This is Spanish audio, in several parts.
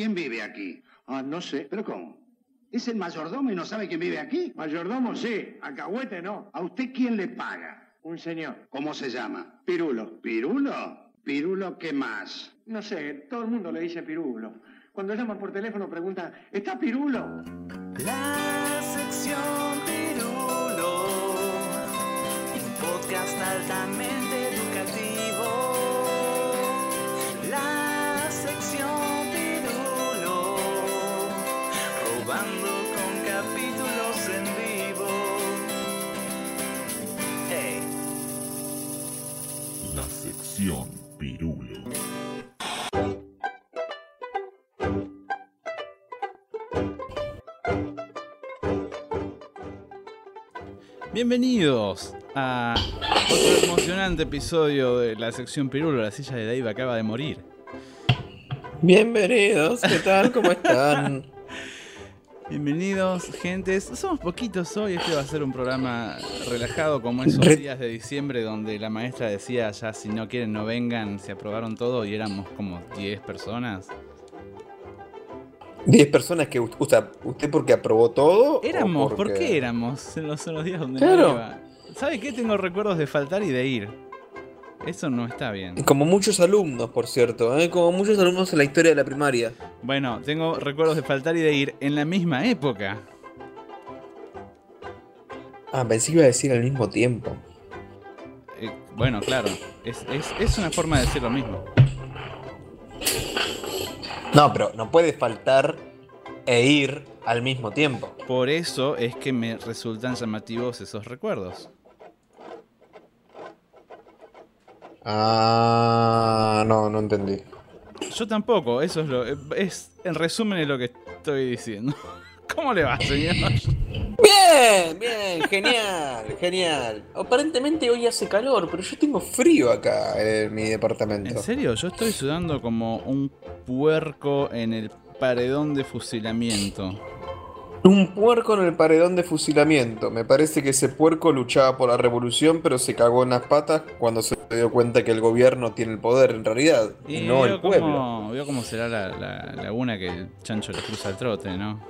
¿Quién vive aquí? Ah, no sé. ¿Pero cómo? ¿Es el mayordomo y no sabe quién vive aquí? Mayordomo sí, alcahuete no. ¿A usted quién le paga? Un señor. ¿Cómo se llama? Pirulo. ¿Pirulo? ¿Pirulo qué más? No sé, todo el mundo le dice Pirulo. Cuando llaman por teléfono preguntan, ¿está Pirulo? La sección Pirulo, un podcast altamente sección Pirulo. Bienvenidos a otro emocionante episodio de la sección Pirulo. La silla de Dave acaba de morir. Bienvenidos, ¿qué tal? ¿Cómo están? Bienvenidos, gentes. Somos poquitos hoy. Este va a ser un programa relajado, como esos días de diciembre donde la maestra decía: Ya, si no quieren, no vengan. Se aprobaron todo y éramos como 10 personas. 10 personas que u- usted, usted porque aprobó todo. o Éramos, ¿por porque- qué éramos en los, en los días donde Claro. no iba? ¿Sabe qué? Tengo recuerdos de faltar y de ir. Eso no está bien. Como muchos alumnos, por cierto, ¿eh? como muchos alumnos en la historia de la primaria. Bueno, tengo recuerdos de faltar y de ir en la misma época. Ah, pensé que iba a decir al mismo tiempo. Eh, bueno, claro, es, es- es una forma de decir lo mismo. No, pero no puede faltar e ir al mismo tiempo. Por eso es que me resultan llamativos esos recuerdos. Ah, no, no entendí. Yo tampoco, eso es lo. Es, en resumen, es lo que estoy diciendo. ¿Cómo le va, señor? Bien, bien, genial, genial. Aparentemente hoy hace calor, pero yo tengo frío acá en mi departamento. En serio, yo estoy sudando como un puerco en el paredón de fusilamiento. Un puerco en el paredón de fusilamiento. Me parece que ese puerco luchaba por la revolución, pero se cagó en las patas cuando se dio cuenta que el gobierno tiene el poder en realidad, y, no el pueblo. Cómo, veo cómo será la, la laguna que el chancho le cruza al trote, ¿no?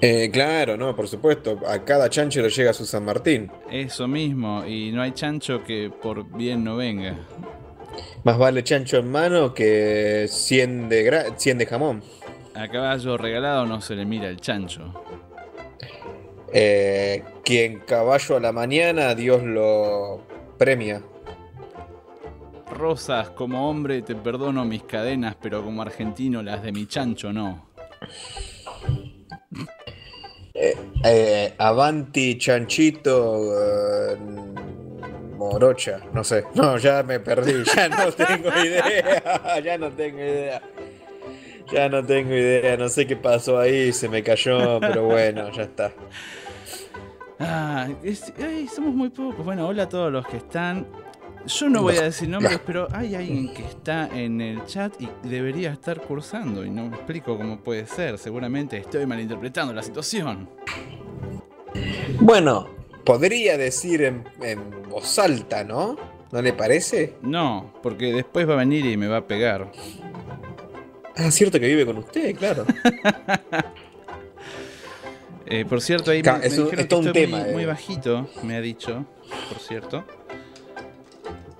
Eh, claro, no, por supuesto. A cada chancho le llega su San Martín. Eso mismo, y no hay chancho que por bien no venga. Más vale chancho en mano que 100 de, gra- 100 de jamón. A caballo regalado no se le mira el chancho. Eh, quien caballo a la mañana, Dios lo premia. Rosas, como hombre te perdono mis cadenas, pero como argentino las de mi chancho no. Eh, Avanti, chanchito, eh, morocha, no sé. No, ya me perdí, ya no tengo idea, ya no tengo idea. Ya no tengo idea, no sé qué pasó ahí, se me cayó, pero bueno, ya está. Ah, es- ay, somos muy pocos. Bueno, hola a todos los que están. Yo no voy a decir nombres, pero hay alguien que está en el chat y debería estar cursando y no me explico cómo puede ser. Seguramente estoy malinterpretando la situación. Bueno, podría decir en, en voz alta, ¿no? ¿No le parece? No, porque después va a venir y me va a pegar. Ah, cierto que vive con usted, claro. Eh, por cierto, ahí Ca- me, me dijeron es que todo un estoy tema, muy, eh. muy bajito, me ha dicho, por cierto.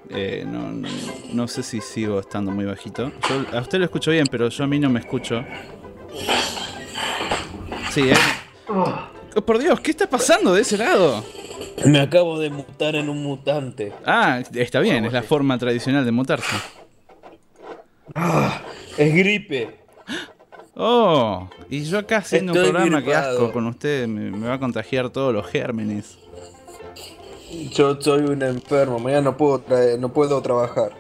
Eh, no, no- no sé si sigo estando muy bajito. Yo- a usted lo escucho bien, pero yo a mí no me escucho. Sí, ¿eh? Oh, por Dios, ¿qué está pasando de ese lado? Me acabo de mutar en un mutante. Ah, está bien, es la forma tradicional de mutarse. Es gripe. Oh, y yo acá haciendo un programa que asco con usted, me, me va a contagiar todos los gérmenes. Yo soy un enfermo, mañana no puedo, traer- no puedo trabajar.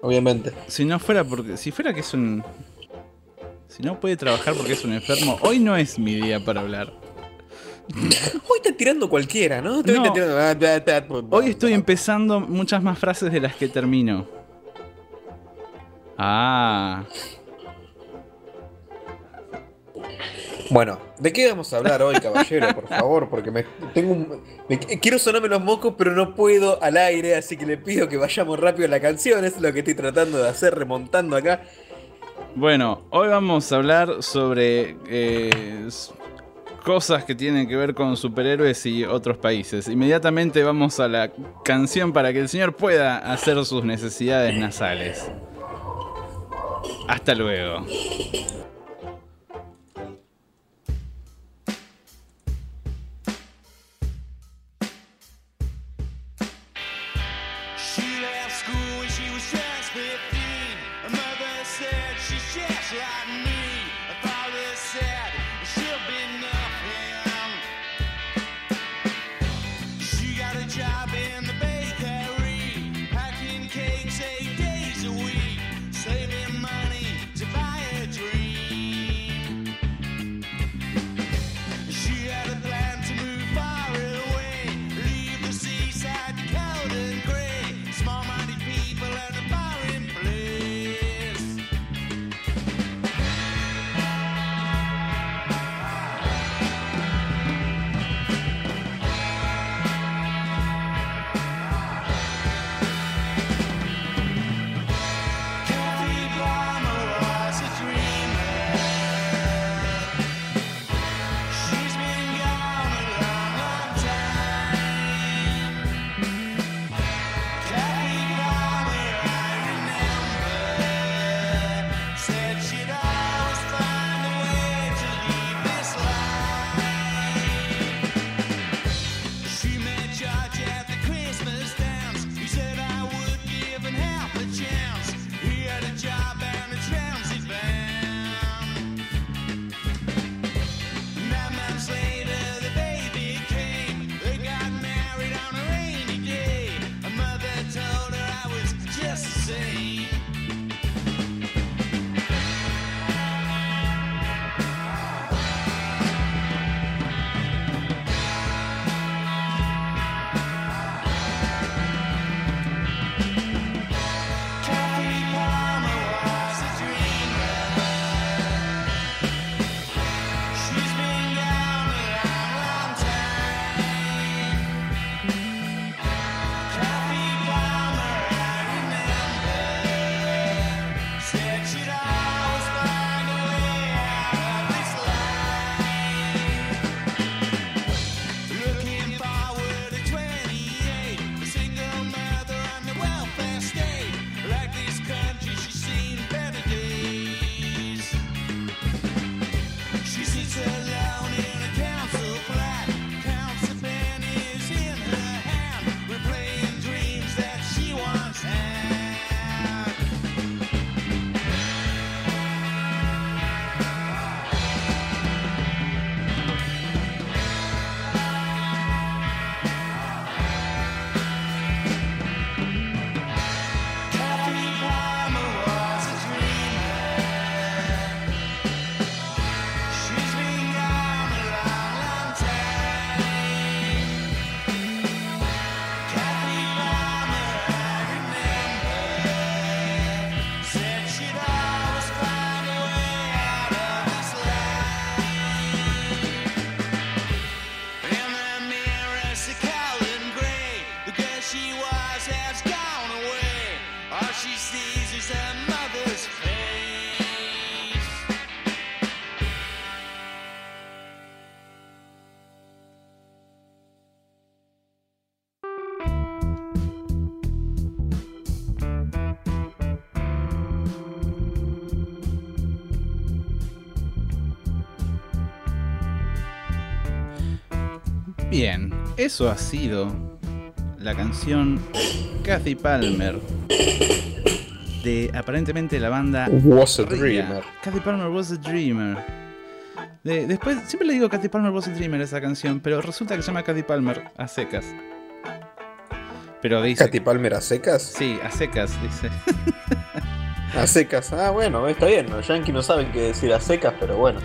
Obviamente. Si no fuera porque. Si fuera que es un. Si no puede trabajar porque es un enfermo, hoy no es mi día para hablar. Hoy está tirando cualquiera, ¿no? Te No. está tirando- Hoy estoy empezando muchas más frases de las que termino. Ah. Bueno, ¿de qué vamos a hablar hoy, caballero? Por favor, porque me tengo un- me- quiero sonarme los mocos, pero no puedo al aire, así que le pido que vayamos rápido a la canción. Es lo que estoy tratando de hacer, remontando acá. Bueno, hoy vamos a hablar sobre eh, cosas que tienen que ver con superhéroes y otros países. Inmediatamente vamos a la canción para que el señor pueda hacer sus necesidades nasales. Hasta luego. Eso ha sido la canción Kathy Palmer de aparentemente la banda Was a dreamer. Kathy Palmer was a dreamer. De- después, siempre le digo Kathy Palmer was a dreamer a esa canción, pero resulta que se llama Kathy Palmer a secas. Pero dice. Katy Palmer a secas. Sí, a secas, dice. A secas. Ah, bueno, está bien. Los yankees no saben qué decir a secas, pero bueno.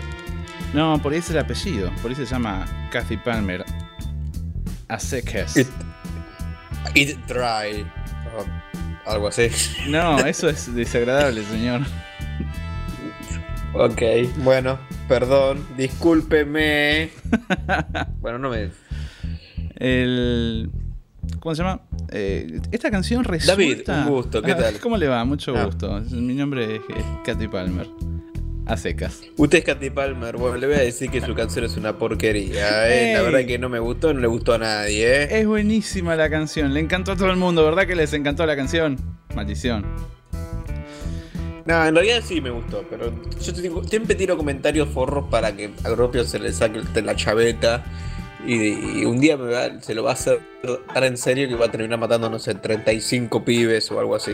No, por ahí es el apellido. Por ahí se llama Kathy Palmer a secas. It, it dry. o algo así. No, eso es desagradable, señor. Ok, bueno, perdón, discúlpeme. bueno, no me. El... ¿Cómo se llama? Eh, esta canción resulta. David, un gusto, ¿qué Ah, tal? ¿Cómo le va? Mucho Ah. gusto. Mi nombre es, es Katy Palmer. A secas. Usted es Katy Palmer, bueno, le voy a decir que su canción es una porquería, ¿eh? La verdad que no me gustó, no le gustó a nadie, ¿eh? Es buenísima la canción. Le encantó a todo el mundo, ¿verdad que les encantó la canción? Maldición. No, en realidad sí me gustó, pero yo te digo, siempre tiro comentarios forros para que al propio se le saque la chaveta y, y un día me va- se lo va a hacer en serio que va a terminar matando, no sé, 35 pibes o algo así.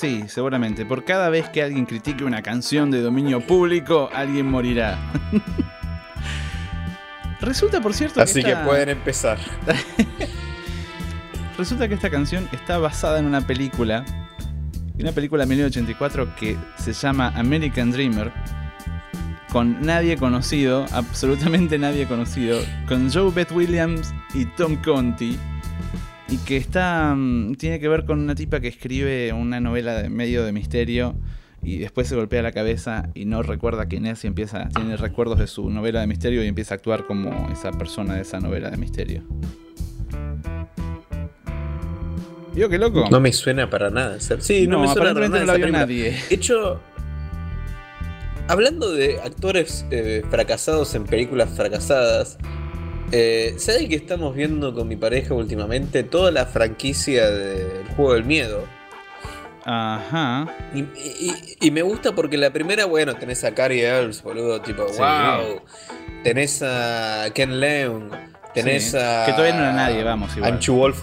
Sí, seguramente. Por cada vez que alguien critique una canción de dominio público, alguien morirá. Resulta, por cierto, Así que esta- pueden empezar. Resulta que esta canción está basada en una película, una película de 1984 que se llama American Dreamer, con nadie conocido, absolutamente nadie conocido, con Joe Beth Williams y Tom Conti, y que está mm, tiene que ver con una tipa que escribe una novela de medio de misterio y después se golpea la cabeza y no recuerda quién es y empieza tiene recuerdos de su novela de misterio y empieza a actuar como esa persona de esa novela de misterio. ¿Vio qué loco? No me suena para nada. Sí, no, No, me suena para nada. no la vio nadie. De hecho, hablando de actores eh, fracasados en películas fracasadas, eh, ¿sabe que estamos viendo con mi pareja últimamente toda la franquicia del juego del miedo? Ajá. Y, y- y me gusta porque la primera, bueno, tenés a Cary Elves, boludo, tipo, Sí. wow. Tenés a Ken Leung, tenés Sí. a. Que todavía no era nadie, vamos, igual. Anchu Wolf.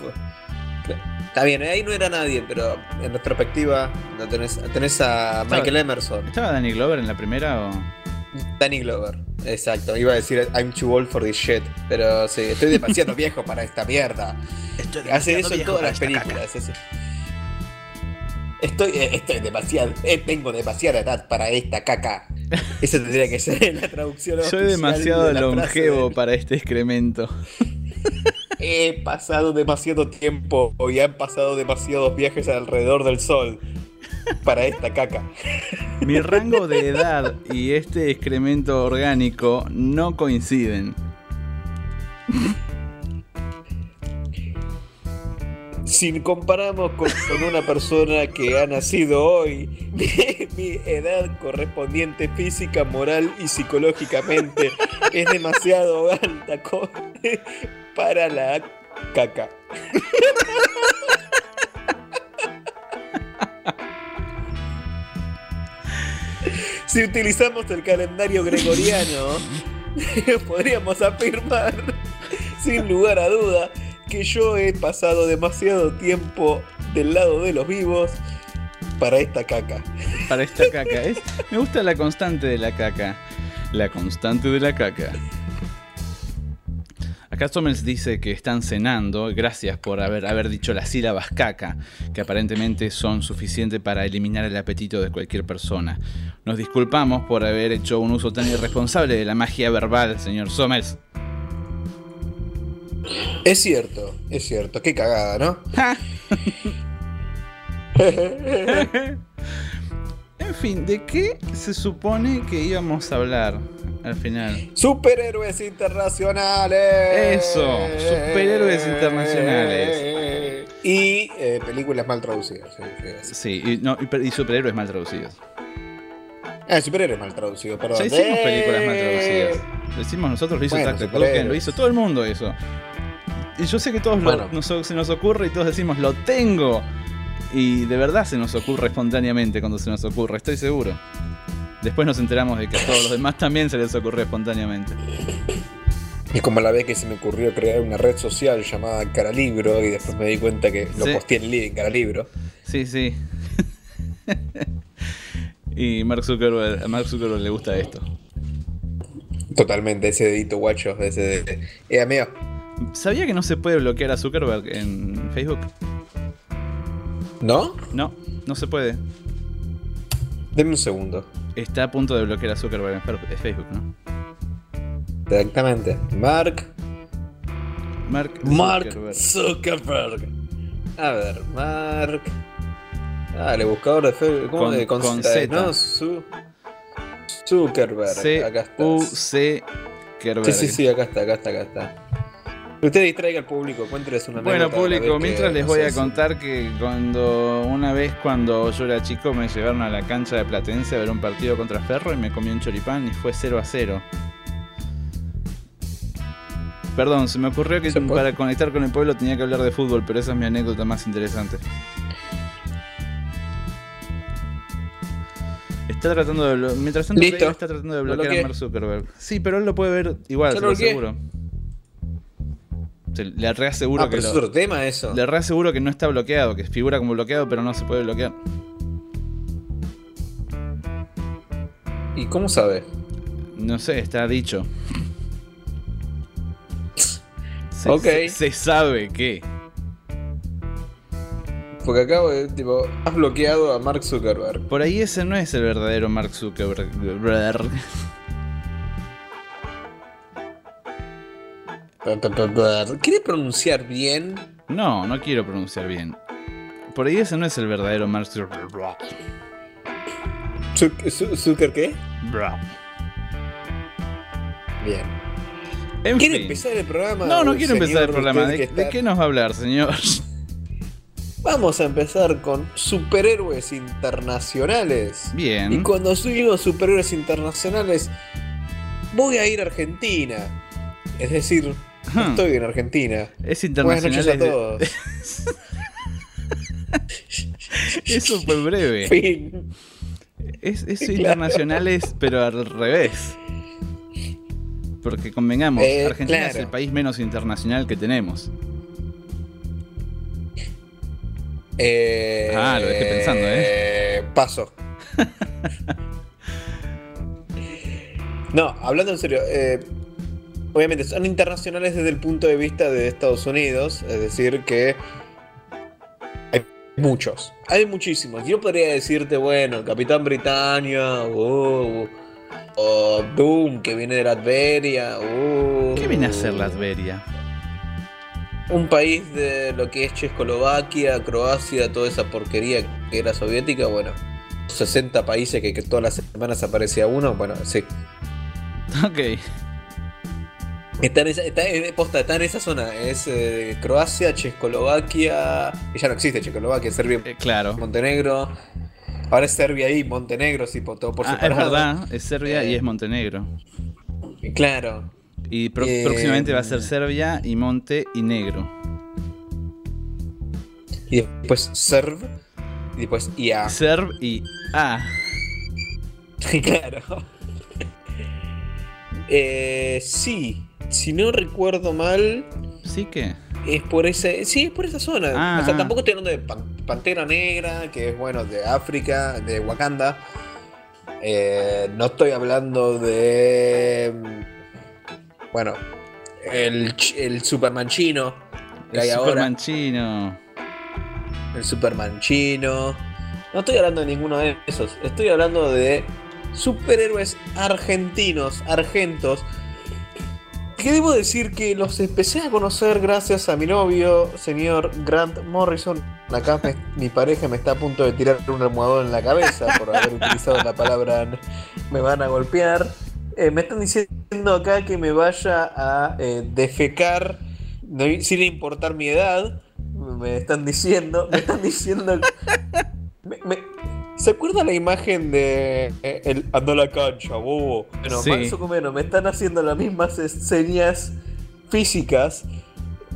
Está bien, ahí no era nadie, pero en retrospectiva no tenés, tenés a Michael Emerson, ¿Estaba Danny Glover en la primera o.? Danny Glover. Exacto, iba a decir I'm too old for this shit, pero sí, estoy demasiado viejo para esta mierda. Hace eso en todas las películas. ese. Estoy, eh, estoy demasiado, eh, tengo demasiada edad para esta caca. Eso tendría que ser en la traducción. Soy demasiado de longevo de- para este excremento. He pasado demasiado tiempo y han pasado demasiados viajes alrededor del sol para esta caca. Mi rango de edad y este excremento orgánico no coinciden. Si comparamos con, con una persona que ha nacido hoy, mi, mi edad correspondiente física, moral y psicológicamente es demasiado alta para la caca. Si utilizamos el calendario gregoriano, podríamos afirmar, sin lugar a duda, que yo he pasado demasiado tiempo del lado de los vivos para esta caca. Para esta caca. Es, me gusta la constante de la caca. La constante de la caca. Acá Sommers dice que están cenando. Gracias por haber, haber dicho las sílabas caca, que aparentemente son suficientes para eliminar el apetito de cualquier persona. Nos disculpamos por haber hecho un uso tan irresponsable de la magia verbal, señor Sommers. Es cierto, es cierto, qué cagada, ¿no? En fin, ¿de qué se supone que íbamos a hablar al final? Superhéroes internacionales. Eso, superhéroes internacionales. Y eh, películas mal traducidas. sí, sí, y, no, y, y superhéroes mal traducidos. Ah, superhéroes mal traducidos, perdón. Ya hicimos Eh, películas mal traducidas. Lo hicimos nosotros, lo hizo Bueno, lo hizo todo el mundo eso. Y yo sé que todos lo- Bueno. nos- se nos ocurre y todos decimos, lo tengo. Y de verdad se nos ocurre espontáneamente cuando se nos ocurre, estoy seguro. Después nos enteramos de que a todos los demás también se les ocurrió espontáneamente. Es como la vez que se me ocurrió crear una red social llamada Caralibro y después me di cuenta que lo Sí. posteé en Living Caralibro. Sí, sí. y Mark Zuckerberg, a Mark Zuckerberg le gusta esto. Totalmente, ese dedito guacho, ese de... Eh, amigo, ¿Sabía que no se puede bloquear a Zuckerberg en Facebook? ¿no? No, no se puede. Deme un segundo. Está a punto de bloquear a Zuckerberg en Facebook, ¿no? Exactamente. Mark. Mark Mark Zuckerberg. Zuckerberg. A ver, Mark. Ah, el buscador de Facebook. ¿Cómo Con- con, con Z. ¿no? Zu- Zuckerberg. Acá está. C-U-C Kerberg. Sí, sí, sí, acá está, acá está, acá está. Usted distraiga al público, cuénteles una Bueno, público, que, mientras les no voy sé a contar que cuando una vez cuando yo era chico me llevaron a la cancha de Platense a ver un partido contra Ferro y me comí un choripán y fue 0 a 0. Perdón, se me ocurrió que para conectar con el pueblo tenía que hablar de fútbol, pero esa es mi anécdota más interesante. Está tratando de Mientras tanto, está tratando de Lo bloquear a. Mark Zuckerberg. Sí, pero él lo puede ver igual, se lo aseguro. Se- Le reaseguro Ah, que pero lo- es otro tema eso. le reaseguro que no está bloqueado, que figura como bloqueado, pero no se puede bloquear. ¿Y cómo sabe? No sé, está dicho. Se, Ok. se- se sabe que. Porque acabo de, tipo, has bloqueado a Mark Zuckerberg. Por ahí ese no es el verdadero Mark Zuckerberg. ¿Quiere pronunciar bien? No, no quiero pronunciar bien. Por ahí ese no es el verdadero Mark Zuckerberg. Zuc- Zu- ¿Zucker qué? Bien. En ¿Quiere fin. empezar el programa? No, no quiero empezar el programa. ¿De, de qué nos va a hablar, señor? Vamos a empezar con superhéroes internacionales. Bien. Y cuando subimos superhéroes internacionales, voy a ir a Argentina. Es decir, Estoy en Argentina. Es Buenas noches internacional. a todos. Eso fue breve. fin. Es, es Claro. internacionales, pero al revés. Porque convengamos, Eh, Argentina es el país menos internacional que tenemos. Eh, Ah, lo dejé pensando, ¿eh? Paso. no, hablando en serio, eh, obviamente son internacionales desde el punto de vista de Estados Unidos, es decir, que hay muchos, hay muchísimos. Yo podría decirte, bueno, Capitán Britannia, oh, o Doom, que viene de Latveria, oh, ¿Qué viene a hacer Latveria? un país de lo que es Checoslovaquia, Croacia, toda esa porquería que era soviética, bueno, 60 países que, que todas las semanas aparecía uno, bueno, sí. Ok. Está en esa, está, posta, está en esa zona, es eh, Croacia, Checoslovaquia, ya no existe Checoslovaquia, Serbia, eh, claro. Montenegro, ahora es Serbia y Montenegro, sí, por todo por Ah, es verdad, es Serbia y Eh. es Montenegro. Claro. Y pro- próximamente va a ser Serbia y Monte y Negro. Y después Serb, y después IA. Serb y A. claro. Eh, sí, si no recuerdo mal, ¿Sí que? es por ese, sí, es por esa zona. Ah, o sea, ah. tampoco estoy hablando de Pan- Pantera Negra, que es bueno de África, de Wakanda. Eh, no estoy hablando de, bueno, el, el Superman chino que El hay ahora. Superman chino. el Superman chino. No estoy hablando de ninguno de esos. Estoy hablando de superhéroes argentinos, argentos. Que debo decir que los empecé a conocer gracias a mi novio, señor Grant Morrison. Acá mi pareja me está a punto de tirar un almohadón en la cabeza por haber utilizado la palabra me van a golpear. Eh, me están diciendo acá que me vaya a eh, defecar no- sin importar mi edad. Me están diciendo, me están diciendo. me- ¿Se acuerda la imagen de eh, el ando a la cancha, bobo? Bueno, Sí. más o menos, me están haciendo las mismas señas físicas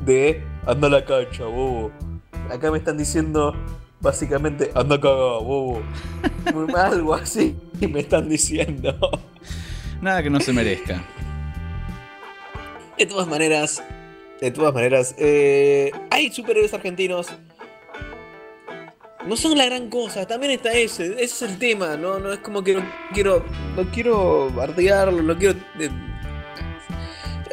de ando a la cancha, bobo. Acá me están diciendo básicamente anda a cagar, bobo. Algo así y me están diciendo. Nada que no se merezca. De todas maneras, de todas maneras, eh, hay superhéroes argentinos. No son la gran cosa, también está ese, ese es el tema, no, no es como que no quiero, no quiero bardearlo, no quiero eh,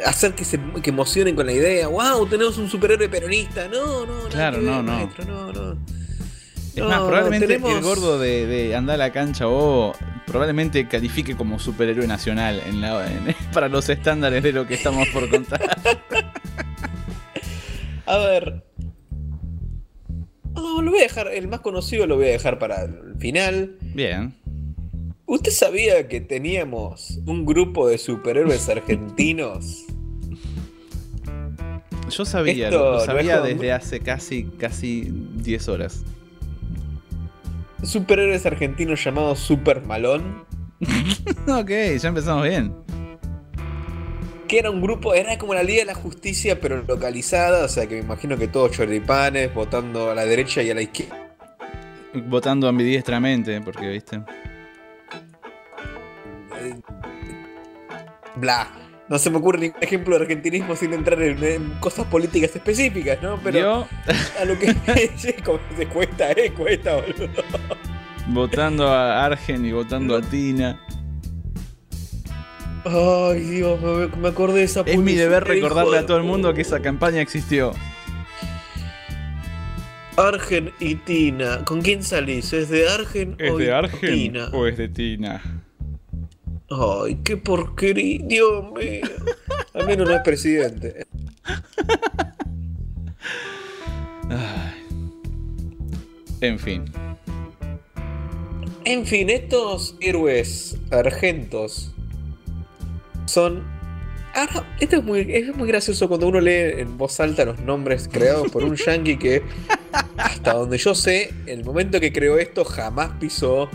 hacer que se que emocionen con la idea. Wow, tenemos un superhéroe peronista, no, no, Claro, no, no. maestro, no, no. Es No, más, probablemente tenemos- el gordo de, de andar a la cancha o probablemente califique como superhéroe nacional en la, en- para los estándares de lo que estamos por contar. A ver. No, lo voy a dejar, el más conocido lo voy a dejar para el final. Bien. ¿Usted sabía que teníamos un grupo de superhéroes argentinos? Yo sabía, Esto lo, sabía desde hace casi, casi 10 horas. Superhéroes argentinos llamados Super Malón. ok, ya empezamos bien. Que era un grupo, era como la Liga de la Justicia, pero localizada. O sea que me imagino que todos choripanes, votando a la derecha y a la izquierda. Votando ambidiestramente, porque, viste. Bla. No se me ocurre ningún ejemplo de argentinismo sin entrar en, en cosas políticas específicas, ¿no? Pero Yo, a lo que se cuesta, eh, cuesta, boludo. votando a Argen y votando a Tina. Ay, Dios, me, me acordé de esa Es mi deber recordarle de a todo el mundo que esa campaña existió. Argen y Tina. ¿Con quién salís? ¿Es de Argen ¿Es o de Argen Tina? o es de Tina? Ay, qué porquería, Dios mío. Al menos no es presidente. Ay. En fin. En fin, estos héroes argentos son. Ahora, esto es muy, es muy gracioso cuando uno lee en voz alta los nombres creados por un yankee que, hasta donde yo sé, el momento que creó esto jamás pisó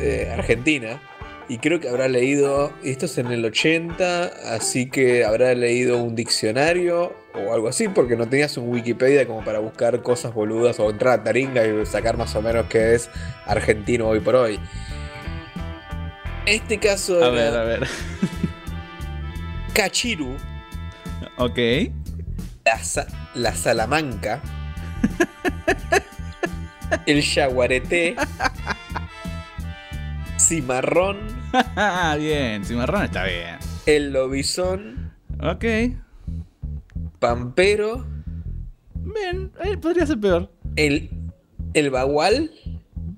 eh, Argentina. Y creo que habrá leído, esto es en el 80, así que habrá leído un diccionario o algo así, porque no tenías un Wikipedia como para buscar cosas boludas o entrar a Taringa y sacar más o menos qué es argentino hoy por hoy. Este caso A era ver, a ver. Cachiru, Ok. la, sa- la Salamanca, el Yaguareté, Cimarrón, bien, Cimarrón está bien. el Lobizón, Ok. Pampero, Bien, eh, podría ser peor. el, el Bagual,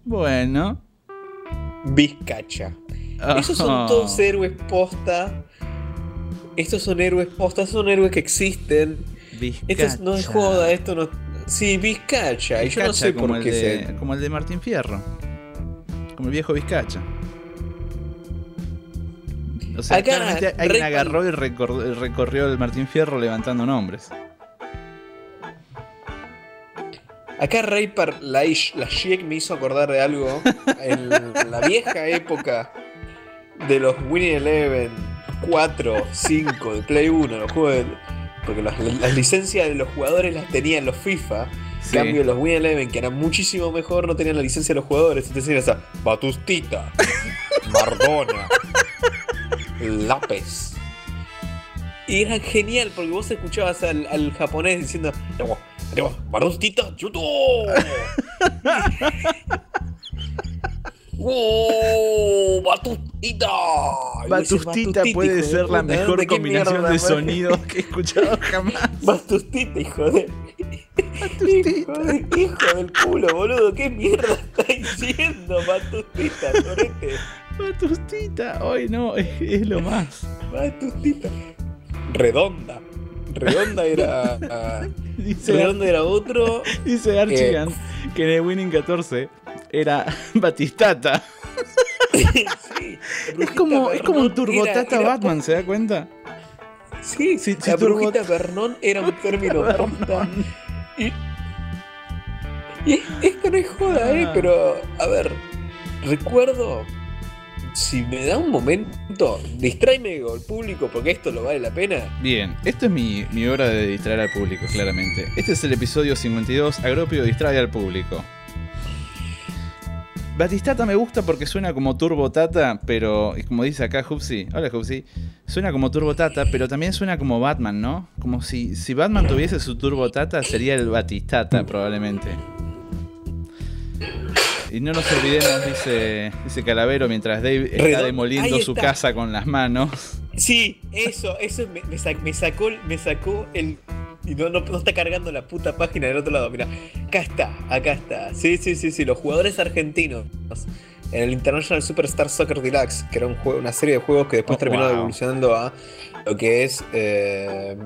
Bueno. Vizcacha. Esos son Oh. todos héroes posta. Estos son héroes posta, son héroes que existen. Esto no es Vizcacha. joda, esto no. Sí, Vizcacha. Y yo no Vizcacha sé por qué de, se. Como el de Martín Fierro. Como el viejo Vizcacha. O sea, Acá, claramente alguien agarró y recor- recorrió el Martín Fierro levantando nombres. Acá Ray Par Laish- Lashiek me hizo acordar de algo. En la vieja época de los Winning Eleven 4, 5, de Play 1, los juegos de- Porque las, las licencias de los jugadores las tenían los FIFA. En cambio, los Winning Eleven, que eran muchísimo mejor, no tenían la licencia de los jugadores. Entonces era esa Batustita, Mardona, Lápez. Y era genial porque vos escuchabas al, al japonés diciendo: "No, no, Batustita, judo. ¡Oh! ¡Batustita! Decís, Batustita puede ser la mejor ¿de qué combinación de sonidos que he escuchado jamás. Batustita, hijo de. De- hijo del culo, boludo. ¿Qué mierda está diciendo, Batustita, torete? Batustita, hoy no, es lo más. Batustita. Redonda. Redonda era. Dice, Redonda era otro. dice Archigan Eh, que en el Winning 14 era Batistata. sí, Es como, es como un turbotata Batman, ¿se da cuenta? Sí, Sí, la brujita Vernon era un término posta. Y, y esto no es joda, ¿eh? Ah. Pero, a ver, recuerdo, si me da un momento, distráeme el público porque esto lo vale la pena. Bien, esto es mi, mi hora de distraer al público, claramente. Este es el episodio 52, Agropio distrae al público. Batistata me gusta porque suena como Turbo Tata, pero como dice acá Hupsi, hola Hupsi, suena como Turbo Tata, pero también suena como Batman, ¿no? Como si, si Batman tuviese su Turbo Tata, sería el Batistata probablemente. Y no nos olvidemos, dice, dice Calavero, mientras Dave está demoliendo su casa con las manos. Sí, eso, eso me, me sa- me sacó, me sacó el... Y no, no, no está cargando la puta página del otro lado, mira. Acá está, acá está. Sí, sí, sí, sí, los jugadores argentinos. En el International Superstar Soccer Deluxe, que era un juego, una serie de juegos que después Oh, terminó wow. evolucionando a lo que es eh,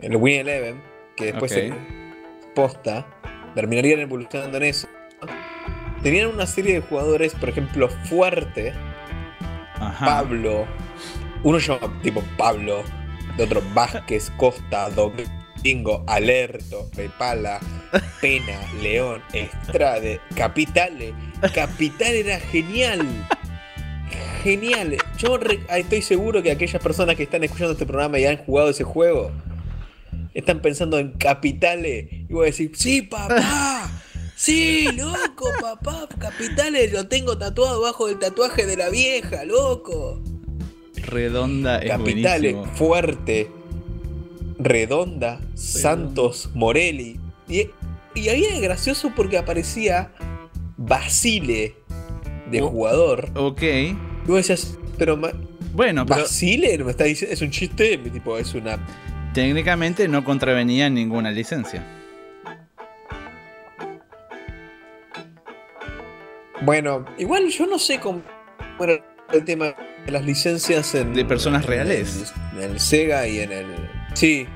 el Win Eleven, que después se posta, terminarían evolucionando en eso. Tenían una serie de jugadores, por ejemplo, Fuerte, Ajá. Pablo. Uno se llama tipo Pablo. de otros Vázquez, Costa, Domingo, Alerto, Pepala, Pena, León, Estrade, Capitale. Capital era genial. Genial. Yo ah, estoy seguro que aquellas personas que están escuchando este programa y han jugado ese juego están pensando en Capitale. Y voy a decir, sí, papá. Sí, loco, papá. Capitale lo tengo tatuado bajo el tatuaje de la vieja, loco. Redonda es Capitale, buenísimo. fuerte, redonda, Santos, Morelli. Y, y ahí era gracioso porque aparecía Basile de Oh. jugador. Ok. Y vos decías, pero Bueno, pero Basile me está diciendo, es un chiste, tipo, es una. técnicamente no contravenía ninguna licencia. Bueno, igual yo no sé cómo era el tema de las licencias en. De personas reales. En el Sega y en el. Sí.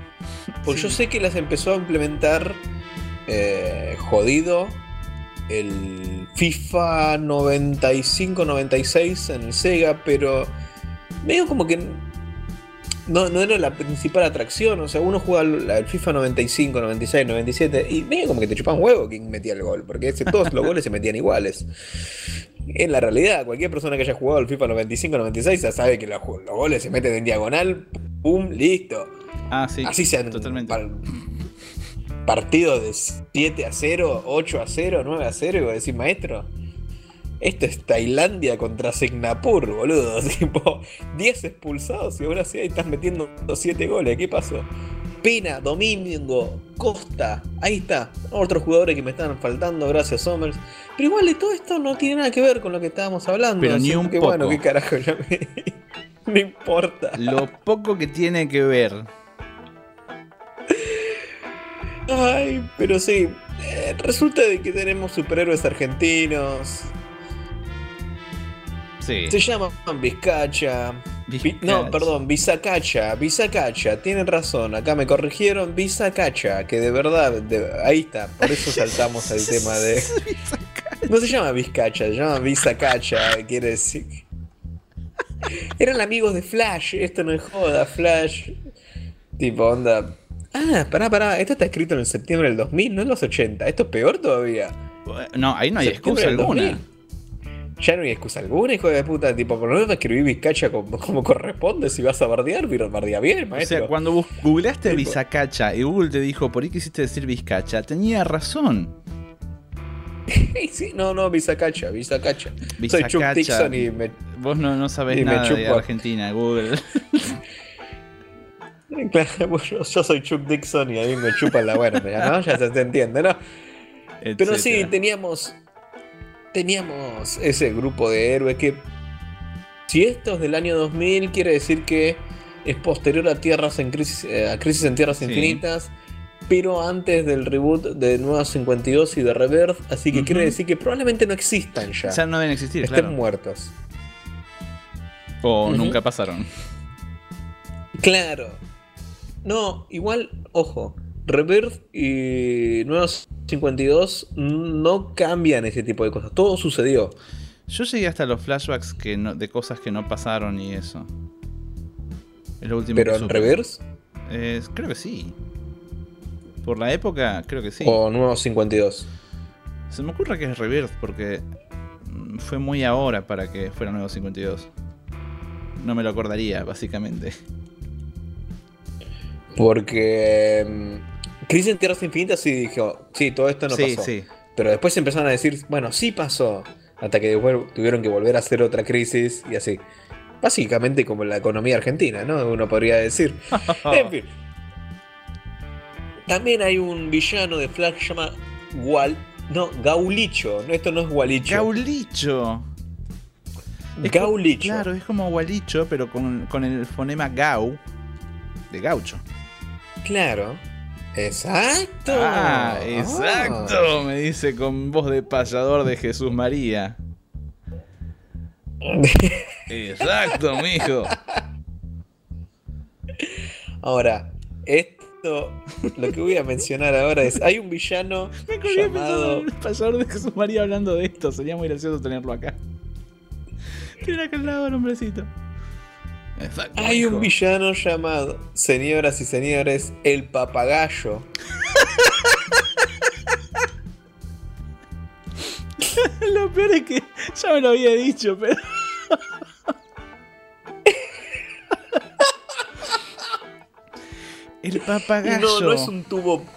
Porque Sí. yo sé que las empezó a implementar eh, jodido el FIFA 95-96 en el Sega, pero medio como que no, no era la principal atracción. O sea, uno juega al al FIFA 95, 96, 97 y medio como que te chupaban huevo quién metía el gol, porque ese- todos los goles se metían iguales. En la realidad, cualquier persona que haya jugado al FIFA 95, 96 ya sabe que los goles se meten en diagonal, pum, listo. Ah, sí. Así sean Totalmente. par- partidos de 7 a 0, 8 a 0, 9 a 0, y vos decís, maestro, esto es Tailandia contra Singapur, boludo. Tipo, 10 expulsados y ahora sí ahí estás metiendo 7 goles. ¿Qué pasó? Pena, Domingo, Costa, ahí está. Otros jugadores que me están faltando, gracias Somers. Pero igual de todo esto no tiene nada que ver con lo que estábamos hablando. Pero ni un que bueno, poco. qué carajo, ya me- no importa. Lo poco que tiene que ver. Ay, pero sí. eh, resulta de que tenemos superhéroes argentinos. Sí. Se llaman Vizcacha. Vi- Vizcacha. no, perdón, Visacacha. Visacacha. Tienen razón. Acá me corrigieron. Visacacha. Que de verdad. de- ahí está. Por eso saltamos al tema de. No se llama Vizcacha. Se llama Visacacha. Quiere decir. Eran amigos de Flash. Esto no es joda. Flash. Tipo, onda. Ah, pará, pará. Esto está escrito en el septiembre del 2000, no en los 80. Esto es peor todavía. No, ahí no hay excusa alguna. 2000. Ya no hay excusa alguna, hijo de puta. Tipo, por lo menos escribí Vizcacha como, como corresponde. Si vas a bardear, bardea bien, O maestro. sea, cuando googleaste Vizcacha y Google te dijo, ¿por qué quisiste decir Vizcacha? Tenía razón. Sí, no, no, Visacacha, Visacacha. Soy Chuck. Dixon y me. Vos no, no sabés nada de. Argentina, Google. Claro, pues yo, soy Chuck Dixon y a mí me chupan la buena, ¿no? Ya se te entiende, ¿no? Pero sí, teníamos. Teníamos ese grupo de héroes que. Si esto es del año 2000, quiere decir que es posterior a Tierras en Crisis, eh, a Crisis en Tierras Sí. Infinitas, pero antes del reboot de Nueva 52 y de Rebirth, así que quiere decir que probablemente no existan ya. Ya no deben existir, estén claro. muertos. O nunca pasaron. Claro. No, igual, ojo, Rebirth y Nueva 52 no cambian ese tipo de cosas. Todo sucedió. Yo llegué hasta los flashbacks que no- de cosas que no pasaron y eso. Es lo último Pero que en supe. Reverse Eh, creo que sí. Por la época, creo que sí. o Nuevo 52. Se me ocurre que es Rebirth porque mm, fue muy ahora para que fuera nuevo 52. No me lo acordaría, básicamente. Porque mm, Crisis en Tierras Infinitas sí dijo, sí, todo esto no sí, pasó. sí. Pero después empezaron a decir, bueno, sí pasó. Hasta que tuvieron que volver a hacer otra crisis y así. Básicamente como la economía argentina, ¿no? Uno podría decir. En fin. También hay un villano de Flash que se llama Wal... No, Gaulicho. No, esto no es Gualicho. Gaulicho. Es Gaulicho. Claro, es como Gualicho, pero con, con el fonema Gau de gaucho. Claro. Exacto. Ah, exacto, me dice con voz de payador de Jesús María. Exacto, mijo. Ahora, esto, lo que voy a mencionar ahora es, hay un villano Me llamado... el payador de Jesús María hablando de esto. Sería muy gracioso tenerlo acá. Tiene acá al lado el hombrecito. Exacto. Hay un villano llamado, señoras y señores, el papagayo. Lo peor es que ya me lo había dicho, pero. El papagayo. no, no es un tubo.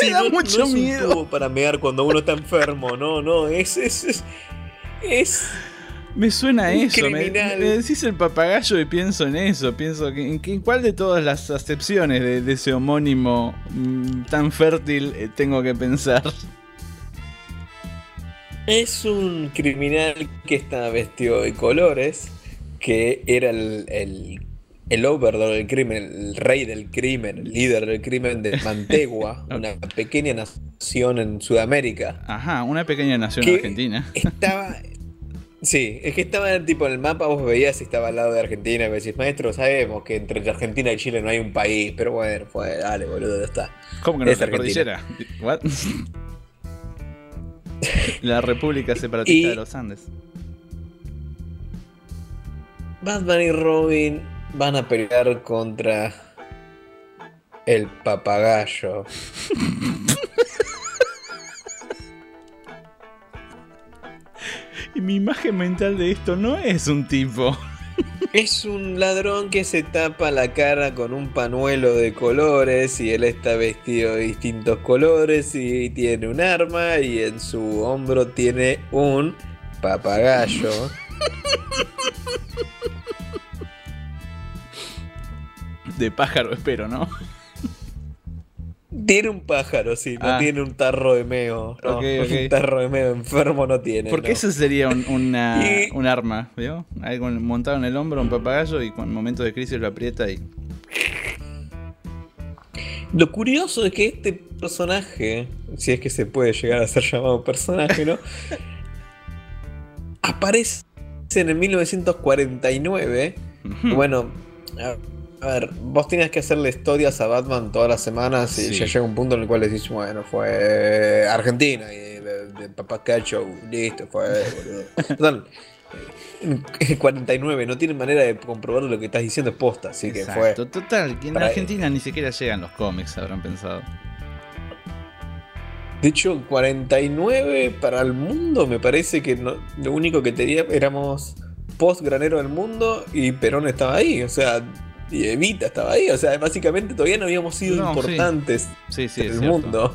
Sí, da no, no mucho es miedo. un tubo para mear cuando uno está enfermo. No, no, es. Es. Es. es- Me suena a eso. Me, criminal. me decís el papagayo y pienso en eso. Pienso que en, en cuál de todas las acepciones de, de ese homónimo mm, tan fértil eh, tengo que pensar. es un criminal que está vestido de colores. Que era el. el el overlord del crimen, el rey del crimen, el líder del crimen de Mantegua, una pequeña nación en Sudamérica. Ajá, una pequeña nación argentina. Estaba. Sí, es que estaba tipo en el mapa, vos veías si estaba al lado de Argentina, y vos decís, maestro, sabemos que entre Argentina y Chile no hay un país, pero bueno, pues dale, boludo, ya está. ¿Cómo que no Es la cordillera? ¿What? La República Separatista Y- de los Andes. Batman y Robin van a pelear contra el papagayo. mi imagen mental de esto no es un tipo. Es un ladrón que se tapa la cara con un panuelo de colores y él está vestido de distintos colores y tiene un arma y en su hombro tiene un papagayo. De pájaro, espero, ¿no? Tiene un pájaro, sí, no Ah. tiene un tarro de meo. No. Un tarro de meo enfermo no tiene. Porque no. eso sería un, una- Y- un arma, ¿vio? Algo montado en el hombro, un papagayo y con momentos de crisis lo aprieta y. Lo curioso es que este personaje, si es que se puede llegar a ser llamado personaje, ¿no? aparece en el 1949. Ujú. Bueno, a, ver, vos tenías que hacerle historias a Batman todas las semanas y Sí. ya llega un punto en el cual decís, bueno, fue Argentina y de, Papá Cacho, listo, fue, boludo. Total, en el 49 no tienen manera de comprobar lo que estás diciendo es posta, así que fue. Total, que en Argentina ni siquiera llegan los cómics, habrán pensado. De hecho, 49 para el mundo me parece que no- lo único que tenía éramos post granero del mundo y Perón estaba ahí, o sea, y Evita estaba ahí, o sea, básicamente todavía no habíamos sido No, importantes Sí, sí, en el mundo.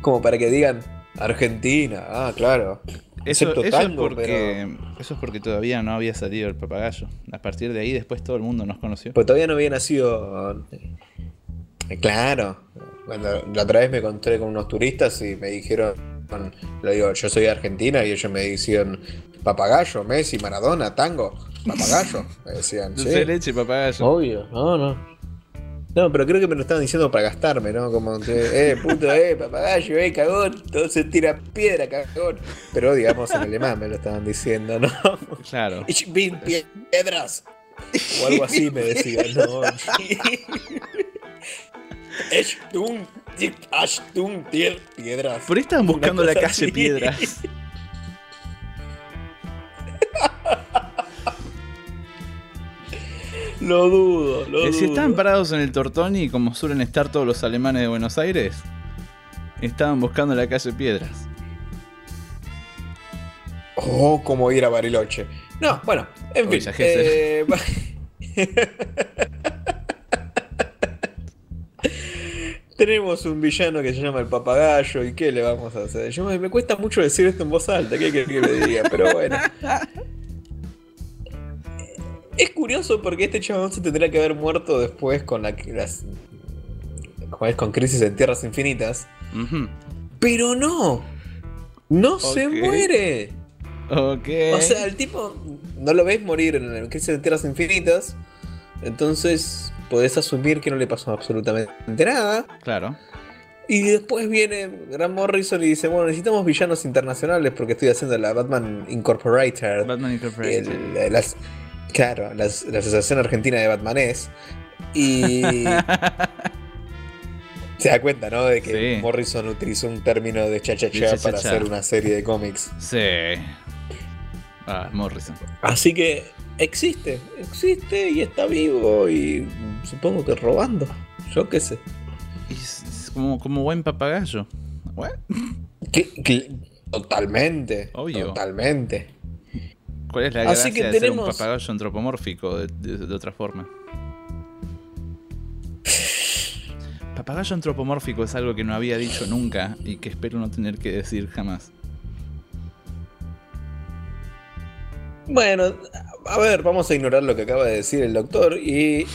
Como para que digan Argentina, ah, claro. Eso, es porque, eso es porque todavía no había salido el papagayo. A partir de ahí, después todo el mundo nos conoció. Pues todavía no había nacido. eh, Claro. Cuando la otra vez me encontré con unos turistas y me dijeron, lo digo, yo soy de Argentina y ellos me decían papagayo, Messi, Maradona, tango, papagayo. Me decían, sí. Dulce de leche, papagayo. Obvio, no, no. No, pero creo que me lo estaban diciendo para gastarme, ¿no? Como que, eh, puto, eh, papagayo, eh, cagón, todo se tira piedra, cagón. Pero digamos en alemán me lo estaban diciendo, ¿no? Claro. Ich bin piedras. O algo así me decían, ¿no? Ich tun piedras. Por ahí estaban buscando la calle así. Piedras. Lo dudo, lo Eh, dudo. Si estaban parados en el Tortoni, como suelen estar todos los alemanes de Buenos Aires, estaban buscando la calle Piedras. Oh, como ir a Bariloche. No, bueno, en Uy, fin. que eh, Tenemos un villano que se llama el papagayo y qué le vamos a hacer. Yo me, me cuesta mucho decir esto en voz alta, ¿qué que le diga? Pero bueno. Curioso porque este chabón se tendría que haber muerto después con la las, con Crisis en Tierras Infinitas. Pero no. No se muere. Ok. O sea, el tipo no lo ves morir en el Crisis de Tierras Infinitas. Entonces podés asumir que no le pasó absolutamente nada. Claro. Y después viene Grant Morrison y dice, bueno, necesitamos villanos internacionales porque estoy haciendo la Batman Incorporated. Batman Incorporated. el- las- claro, la Asociación Argentina de Batmanés. Y se da cuenta, ¿no? De que Sí. Morrison utilizó un término de cha-cha-cha para hacer una serie de cómics. Sí. Ah, Morrison. Así que existe, existe y está vivo y supongo que robando. Yo qué sé. Es- es como, como buen papagayo. Totalmente. Obvio. Totalmente. ¿Cuál es la Así gracia que de ser un tenemos- papagayo antropomórfico de, de- de otra forma? Papagayo antropomórfico es algo que no había dicho nunca y que espero no tener que decir jamás. Bueno, a ver, vamos a ignorar lo que acaba de decir el doctor. Y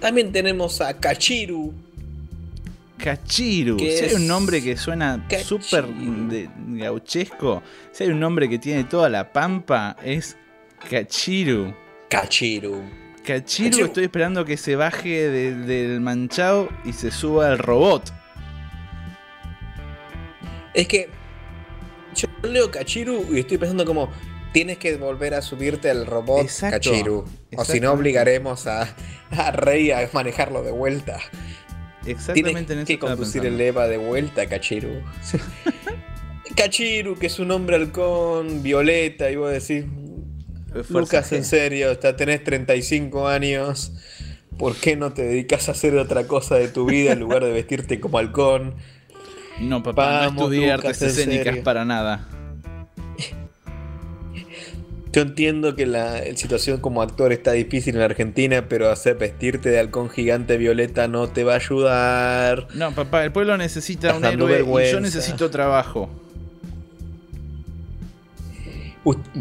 también tenemos a Kachiru. Cachiru. ¿Qué Si hay un nombre que suena Cachiru. súper gauchesco, si hay un nombre que tiene toda la pampa, es Cachiru. Kachiru. Cachiru, Cachiru. estoy esperando que se baje de- del manchado y se suba al robot. Es que yo leo Kachiru y estoy pensando como tienes que volver a subirte al robot Exacto, Kachiru. O si no obligaremos a, a Rey a manejarlo de vuelta. Exactamente en Tienes eso que conducir el EVA de vuelta, Kachiru. Kachiru, que es un hombre halcón, violeta, y vos decís, Fuerza Lucas, G. en serio, hasta tenés 35 años. ¿Por qué no te dedicas a hacer otra cosa de tu vida en lugar de vestirte como halcón? No, papá, Vamos, no estudié Lucas, artes en escénicas para nada. Yo entiendo que la situación como actor está difícil en Argentina, pero hacer vestirte de halcón gigante violeta no te va a ayudar. No, papá, el pueblo necesita Estás un héroe y yo necesito trabajo.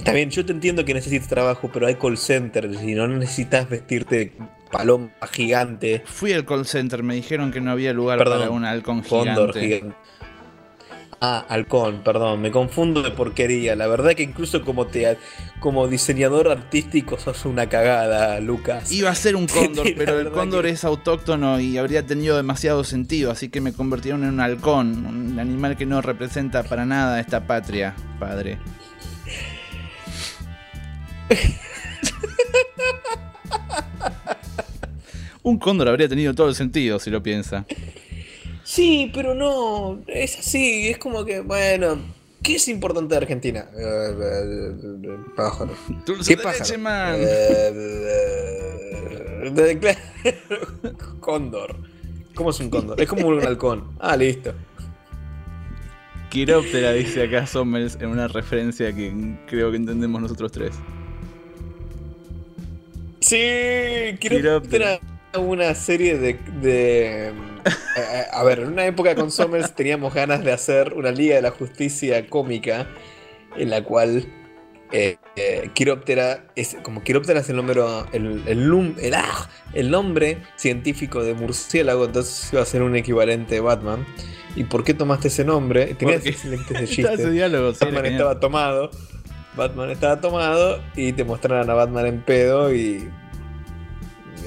También yo te entiendo que necesitas trabajo, pero hay call centers y no necesitas vestirte de paloma gigante. Fui al call center, me dijeron que no había lugar Perdón, para un halcón gigante. Ah, halcón, perdón, me confundo de porquería. La verdad que incluso como te como diseñador artístico sos una cagada, Lucas. Iba a ser un cóndor, pero el cóndor que- es autóctono y habría tenido demasiado sentido, así que me convirtieron en un halcón, un animal que no representa para nada esta patria, padre. un cóndor habría tenido todo el sentido si lo piensa. Sí, pero no, es así, es como que, bueno, ¿qué es importante de Argentina? Eh, eh, eh, Pájaro. Dulce ¿Qué de pájaro? leche, man. Cóndor. ¿Cómo es un cóndor? Es como un halcón. Ah, listo. Quiróptera dice acá Sommers en una referencia que creo que entendemos nosotros tres. Sí, Quiróptera. tener una serie de... de- eh, a ver, en una época con Somers teníamos ganas de hacer una Liga de la Justicia cómica en la cual eh, eh, Quiróptera es como Quiróptera es el número el, el, num- el, ah, el nombre científico de murciélago, entonces iba a ser un equivalente de Batman. ¿Y por qué tomaste ese nombre? Tenías excelentes de diálogo, era Batman estaba tomado. Batman estaba tomado y te mostraron a Batman en pedo y.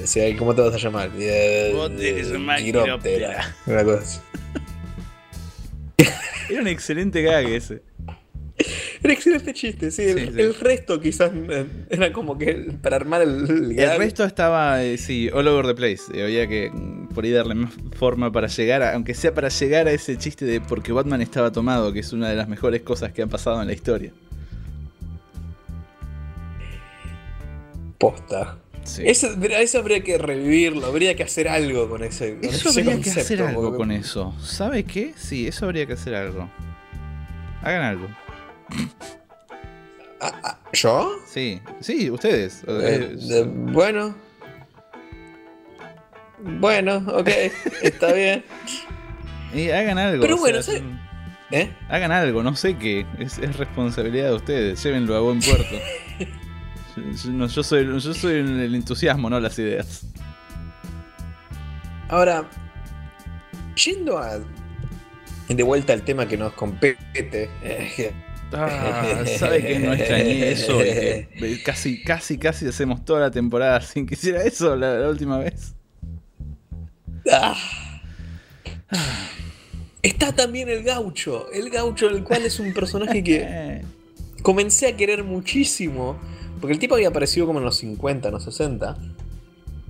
Decía, "¿Y ¿cómo te vas a llamar? Vos. Una cosa así. Era un excelente gag ese. Era excelente chiste, sí. El, Sí, sí. el resto quizás eh, era como que para armar el. el El resto estaba, eh, sí, all over the place. Eh, había que mm, por ahí darle más forma para llegar, a- aunque sea para llegar a ese chiste de porque Batman estaba tomado, que es una de las mejores cosas que han pasado en la historia. Posta. Sí. Eso, eso habría que revivirlo, habría que hacer algo con ese, con Eso ese habría que hacer algo porque- con eso. ¿Sabe qué? Sí, eso habría que hacer algo. Hagan algo. Ah, ah, ¿Yo? Sí, sí, ustedes. Eh, Eh, bueno. Bueno, ok, está bien. eh, hagan algo. Pero bueno, sea, ¿sabe? ¿Eh? Hagan algo, no sé qué. Es, es responsabilidad de ustedes. Llévenlo a buen puerto. yo, soy, yo soy el entusiasmo, no las ideas. Ahora, yendo a. De vuelta al tema que nos compete. Ah, ¿Sabe que no extrañé eso? Que casi, casi, casi hacemos toda la temporada sin que hiciera eso la, la última vez. ah. Está también el gaucho. El gaucho, el cual es un personaje que Eh, comencé a querer muchísimo. Porque el tipo había aparecido como en los 50, en los 60.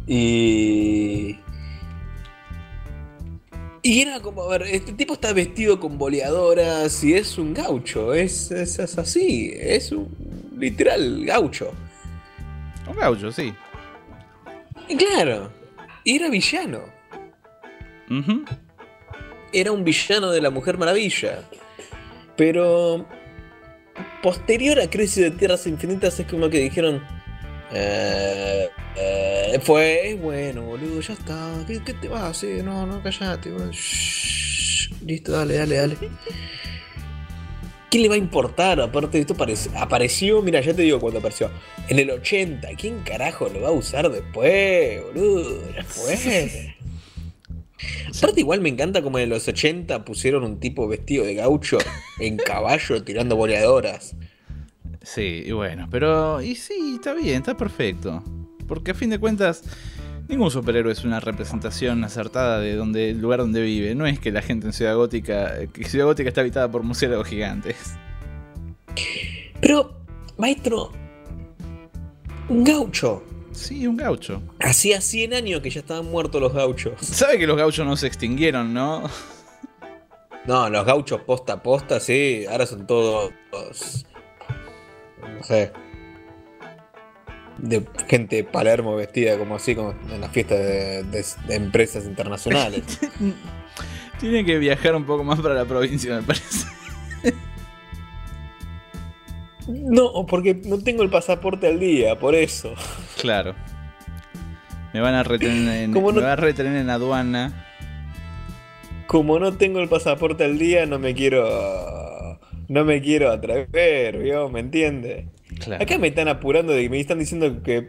Y. Y era como, a ver, este tipo está vestido con boleadoras y es un gaucho. Es, es, es así. Es un literal gaucho. Un gaucho, sí. Y claro, y era villano. Era un villano de la Mujer Maravilla. Pero posterior a Crisis de Tierras Infinitas es como que dijeron... "Eh, eh, fue bueno, boludo, ya está. ¿Qué, te vas a hacer? No, no, callate. boludo. Listo, dale, dale, dale. ¿Qué le va a importar? Aparte de esto apareció, mira, ya te digo cuando apareció. En el 80, ¿quién carajo lo va a usar después, boludo? Ya fue. Aparte igual me encanta como en los 80 pusieron un tipo vestido de gaucho en caballo tirando boleadoras. Sí, y bueno, pero. Y sí, está bien, está perfecto. Porque a fin de cuentas, ningún superhéroe es una representación acertada de donde, el lugar donde vive. No es que la gente en Ciudad Gótica. que Ciudad Gótica está habitada por murciélagos gigantes. Pero, maestro, un gaucho. Sí, un gaucho. Hacía 100 años que ya estaban muertos los gauchos. Sabe que los gauchos no se extinguieron, ¿no? No, los gauchos posta a posta, sí, ahora son todos. No sé. De gente de Palermo vestida como así, como en las fiestas de, de- de empresas internacionales. Tiene que viajar un poco más para la provincia, me parece. No, porque no tengo el pasaporte al día, por eso. Claro. Me van a retener en, me van a retener en aduana. Como no tengo el pasaporte al día, no me quiero. No me quiero atrever, ¿vio? ¿Me entiende? Claro. Acá me están apurando de me están diciendo que.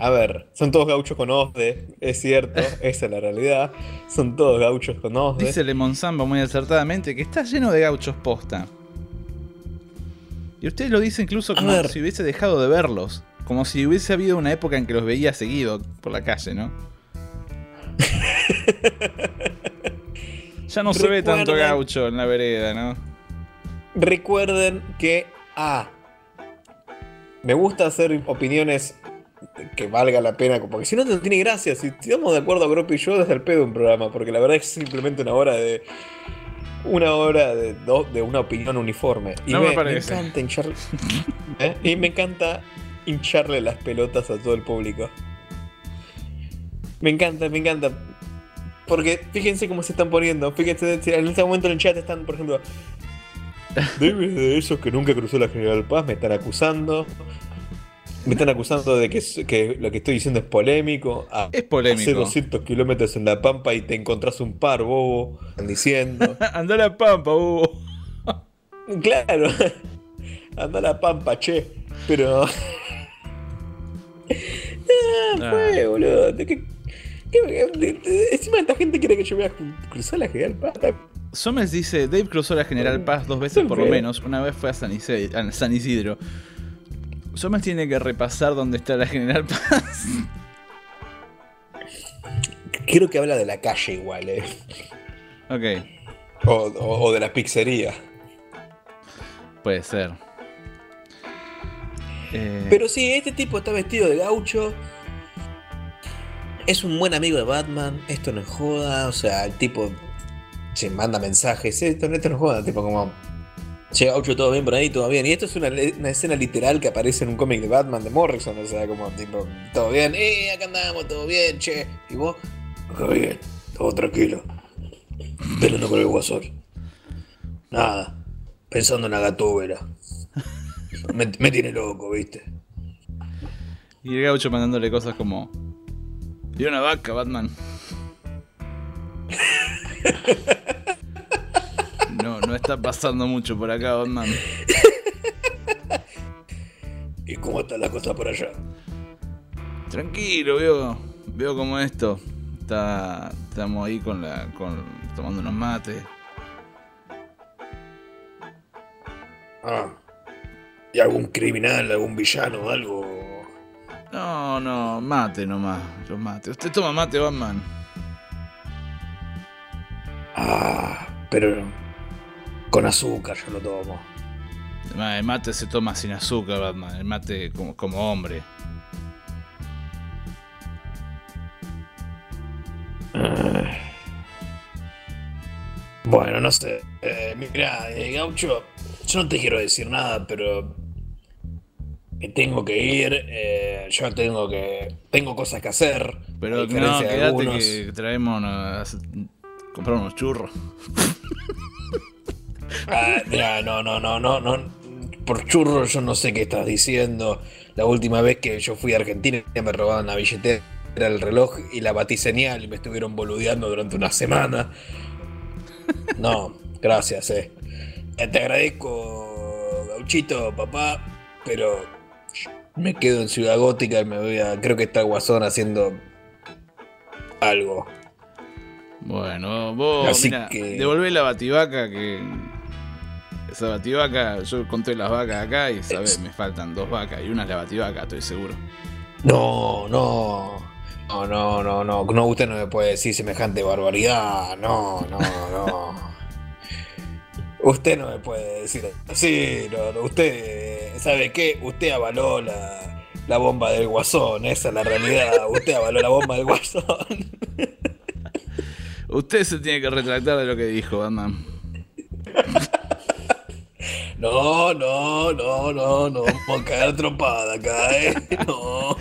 A ver, son todos gauchos con OSDE, es cierto, esa es la realidad. Son todos gauchos con OSDE. Dice Lemon Samba muy acertadamente que está lleno de gauchos posta. Y ustedes lo dice incluso A como si hubiese dejado de verlos. Como si hubiese habido una época en que los veía seguido por la calle, ¿no? ya no se ve tanto gaucho en la vereda, ¿no? Recuerden que. Ah. Me gusta hacer opiniones que valga la pena, porque si no, no tiene gracia. Si estamos de acuerdo, Gropi y yo, desde el pedo un programa, porque la verdad es simplemente una hora de. Una hora de, do- de una opinión uniforme. Y No me me, parece. encanta hincharle. ¿eh? Y me encanta hincharle las pelotas a todo el público. Me encanta, me encanta. Porque fíjense cómo se están poniendo. Fíjense, en este momento en el chat están, por ejemplo, Debe de esos que nunca cruzó la General Paz me están acusando. Me están acusando de que, que lo que estoy diciendo es polémico. Ah, Es polémico. Hace 200 kilómetros en la Pampa y te encontrás un par, bobo. Están diciendo. Anda a la pampa, Hugo. claro. Anda a la Pampa, che. Pero. ah, fue, boludo. ¿Qué- qué- Encima esta gente quiere que yo vaya a cru- cruzar la General Paz. Somers dice, Dave cruzó la General Paz dos veces por lo menos, una vez fue a San Isidro. Somers tiene que repasar dónde está la General Paz. Creo que habla de la calle igual, eh. ok, O, o- o de la pizzería. puede ser. Eh, Pero sí, este tipo está vestido de gaucho. Es un buen amigo de Batman. Esto no es joda. O sea, el tipo se manda mensajes. Esto, esto no es joda. Tipo como. Che, gaucho, todo bien por ahí, todo bien. Y esto es una, una escena literal que aparece en un cómic de Batman de Morrison. O sea, como tipo, todo bien. Eh, acá andamos, todo bien, che. Y vos, acá bien, todo tranquilo. Peleando con el guasón. Nada. Pensando en la gatúbera. Me, me tiene loco, viste. y el gaucho mandándole cosas como... Y una vaca, Batman. No, no está pasando mucho por acá, Batman. ¿Y cómo está la cosa por allá? Tranquilo, veo, veo como esto. Está, estamos ahí con la, con, tomando unos mates. Ah. ¿Y algún criminal, algún villano, algo? No, no, mate nomás, los mate. Usted toma mate, Batman. Ah, pero con azúcar yo lo tomo. Además, El mate se toma sin azúcar, Batman. El mate como, como hombre. Bueno, no sé. Eh, mira, eh, Gaucho, yo no te quiero decir nada, pero tengo que ir, eh, yo tengo que. Tengo cosas que hacer. Pero no, quédate que traemos unos- comprar unos churros. Ah, no, no, no, no, no. Por churro yo no sé qué estás diciendo. La última vez que yo fui a Argentina me robaron la billetera, el reloj y la batiseñal y me estuvieron boludeando durante una semana. No, gracias, eh. Eh, Te agradezco, gauchito, papá, pero me quedo en Ciudad Gótica y me voy a... Creo que está Guasón haciendo algo. Bueno, vos, Así que- devolvé la bativaca que. Esa bativaca, yo conté las vacas acá y sabes, me faltan dos vacas y una es la bativaca, estoy seguro. No, no. No, no, no, no. No, usted no me puede decir semejante barbaridad. No, no, no. Usted no me puede decir así. No, no. Usted, ¿sabe qué? Usted avaló la, la bomba del guasón. Esa es la realidad. Usted avaló la bomba del guasón. Usted se tiene que retractar de lo que dijo, Batman. No, no, no, no, no. Vamos a caer trompada acá, ¿eh? No.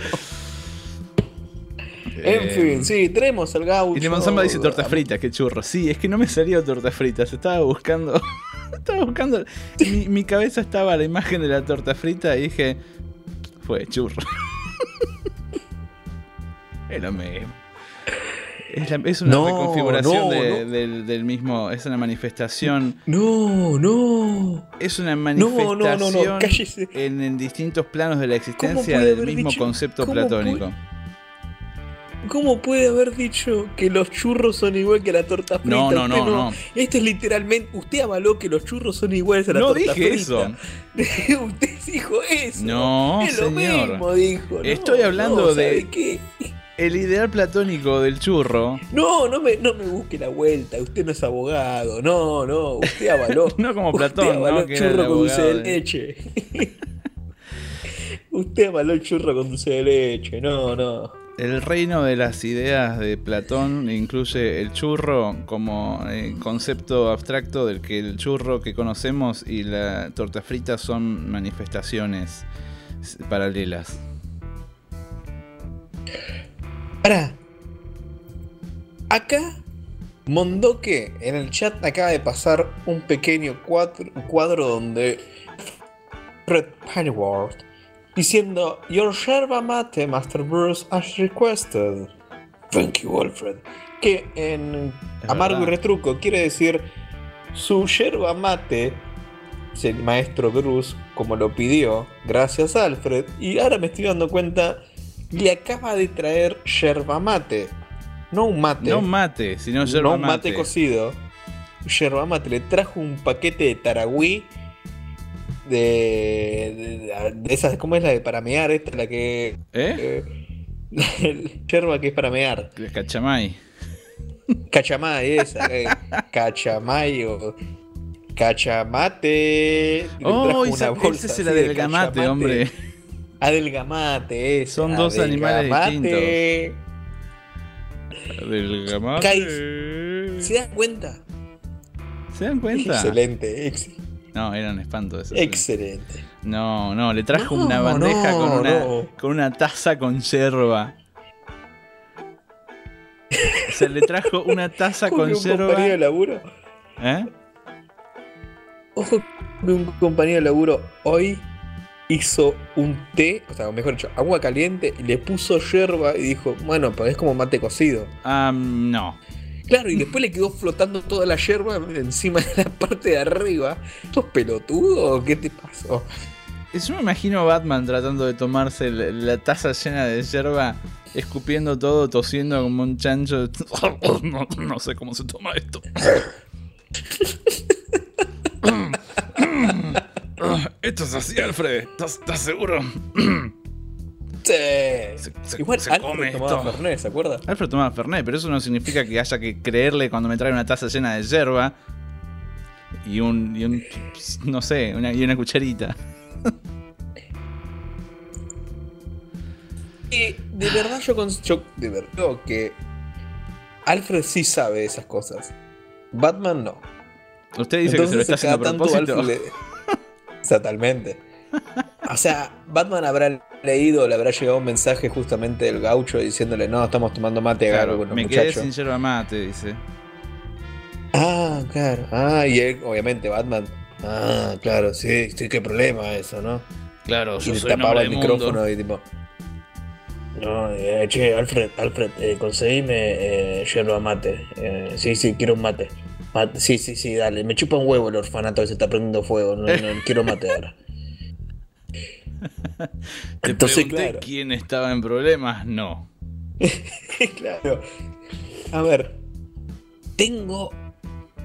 En Eh, fin, sí, tenemos al gaucho. Y Lemon Samba dice torta frita, qué churro. Sí, es que no me salió torta frita, se estaba buscando. estaba buscando. Mi, mi cabeza estaba la imagen de la torta frita y dije. Fue churro. es lo mismo. Es, la- es una No, reconfiguración no, de- no. Del, del mismo. Es una manifestación. No, no. Es una no, no, no, manifestación en, en distintos planos de la existencia del mismo dicho- concepto cómo platónico. ¿Cómo puede haber dicho que los churros son igual que la torta frita? No, no, no, no. Esto es literalmente. Usted avaló que los churros son iguales a la No torta dije frita. usted dijo eso. No, es lo señor. mismo, dijo. No, Estoy hablando no, de- ¿sabe qué? El ideal platónico del churro. No, no me, no me busque la vuelta. Usted no es abogado. No, no. Usted avaló. No como Usted Platón, avaló ¿no? Que churro con dulce de leche. Usted avaló el churro con dulce de leche. No, no. El reino de las ideas de Platón incluye el churro como eh, concepto abstracto del que el churro que conocemos y la torta frita son manifestaciones paralelas. Pará. Acá, Mondoque en el chat acaba de pasar un pequeño cuadro, donde Fred Pennyworth diciendo Your yerba mate, Master Bruce, as requested. Thank you, Alfred. Que en Amargo y. Retruco quiere decir su yerba mate, el maestro Bruce, como lo pidió, gracias a Alfred. Y ahora me estoy dando cuenta, le acaba de traer yerba mate. No un mate. No mate, sino no yerba un mate, mate. cocido. Yerba mate. Le trajo un paquete de taragüí. De, de, de esas, ¿cómo es la de para mear? Esta, la que. ¿Eh? eh, yerba que es para mear. El Cachamay. Cachamay, esa. eh, Cachamay o. Cachamate. Oh, esa, ese es el así de adelgamate, cachamate. hombre. Adelgamate, ese. Son dos animales Adelgamate. Adelgamate. ¿Se dan cuenta? ¿Se dan cuenta? Excelente, ex- No, eran espantos esos. excelente. No, no, le trajo No, una bandeja no, con, una, no. con una taza con yerba. O sea, le trajo una taza con un compañero de yerba. laburo. ¿Eh? Ojo un compañero de laburo hoy hizo un té, o sea, mejor dicho, agua caliente y le puso yerba y dijo, bueno, pero es como mate cocido. Ah, no. Claro, y después le quedó flotando toda la yerba encima de la parte de arriba. ¿Sos pelotudo o qué te pasó? Yo me imagino a Batman tratando de tomarse la, la taza llena de yerba, escupiendo todo, tosiendo como un chancho. No, no sé cómo se toma esto. Esto es así, Alfred. ¿Estás, estás seguro? Sí. se- Igual se Alfred come tomaba esto. Fernet, ¿se acuerda? Alfred tomaba Fernet, pero eso no significa que haya que creerle cuando me trae una taza llena de yerba y un, y un no sé, una, y una cucharita. Y de verdad yo, yo de verdad creo que Alfred sí sabe esas cosas. Batman no. Usted dice que se lo está Entonces, haciendo a propósito. Alfred le- Totalmente. O sea, Batman habrá leído, le habrá llegado un mensaje justamente del gaucho diciéndole, no, estamos tomando mate Claro, bueno, me quedé muchacho. sin yerba mate, dice. Ah, claro. Ah, y él, obviamente, Batman. Ah, claro, sí, sí, qué problema eso, ¿no? Claro, Y le tapaba el micrófono y tipo. No, eh, che, Alfred, Alfred, eh, conseguime eh, yerba mate. Eh, sí, sí, quiero un mate. Sí, sí, sí, dale. Me chupa un huevo el orfanato que se está prendiendo fuego. No, no, quiero. Te Entonces, claro. quién estaba en problemas, no. claro. A ver. Tengo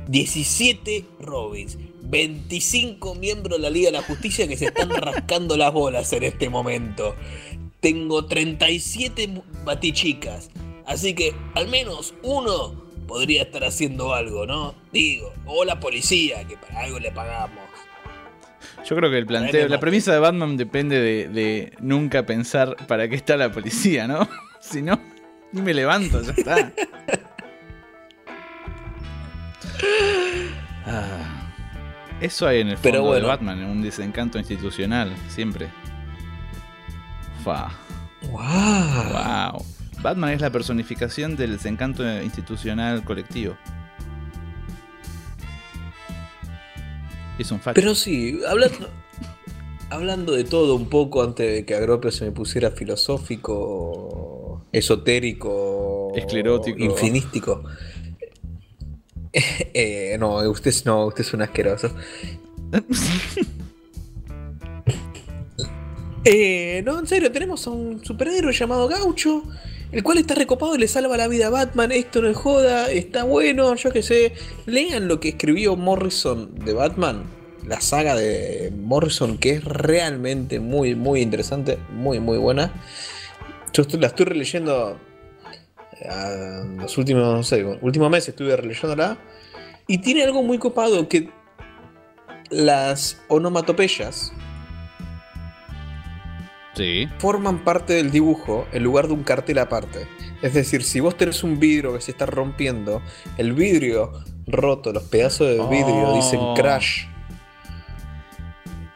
17 Robins. 25 miembros de la Liga de la Justicia que se están rascando las bolas en este momento. Tengo 37 mu- batichicas. Así que al menos uno podría estar haciendo algo, ¿no? Digo, o la policía, que para algo le pagamos. Yo creo que el planteo, la premisa de Batman depende de, de nunca pensar para qué está la policía, ¿no? Si no, ni me levanto, ya está. Ah, eso hay en el fondo Pero de bueno. Batman, un desencanto institucional, siempre. Fa. ¡Wow! Wow. Batman es la personificación del desencanto institucional colectivo. Es un facho. Pero sí, hablando, hablando de todo un poco antes de que Agropio se me pusiera filosófico, esotérico, Esclerótico. infinístico. Eh, no, usted es- no, usted es un asqueroso. Eh, no, en serio, tenemos a un superhéroe llamado Gaucho, el cual está recopado y le salva la vida a Batman. Esto no es joda, está bueno, yo qué sé. Lean lo que escribió Morrison de Batman, la saga de Morrison, que es realmente muy, muy interesante, muy, muy buena. Yo la estoy releyendo eh, los últimos, no sé, últimos meses estuve releyéndola. Y tiene algo muy copado que las onomatopeyas Sí. forman parte del dibujo en lugar de un cartel aparte. Es decir, si vos tenés un vidrio que se está rompiendo, el vidrio roto, los pedazos de vidrio Oh. dicen crash.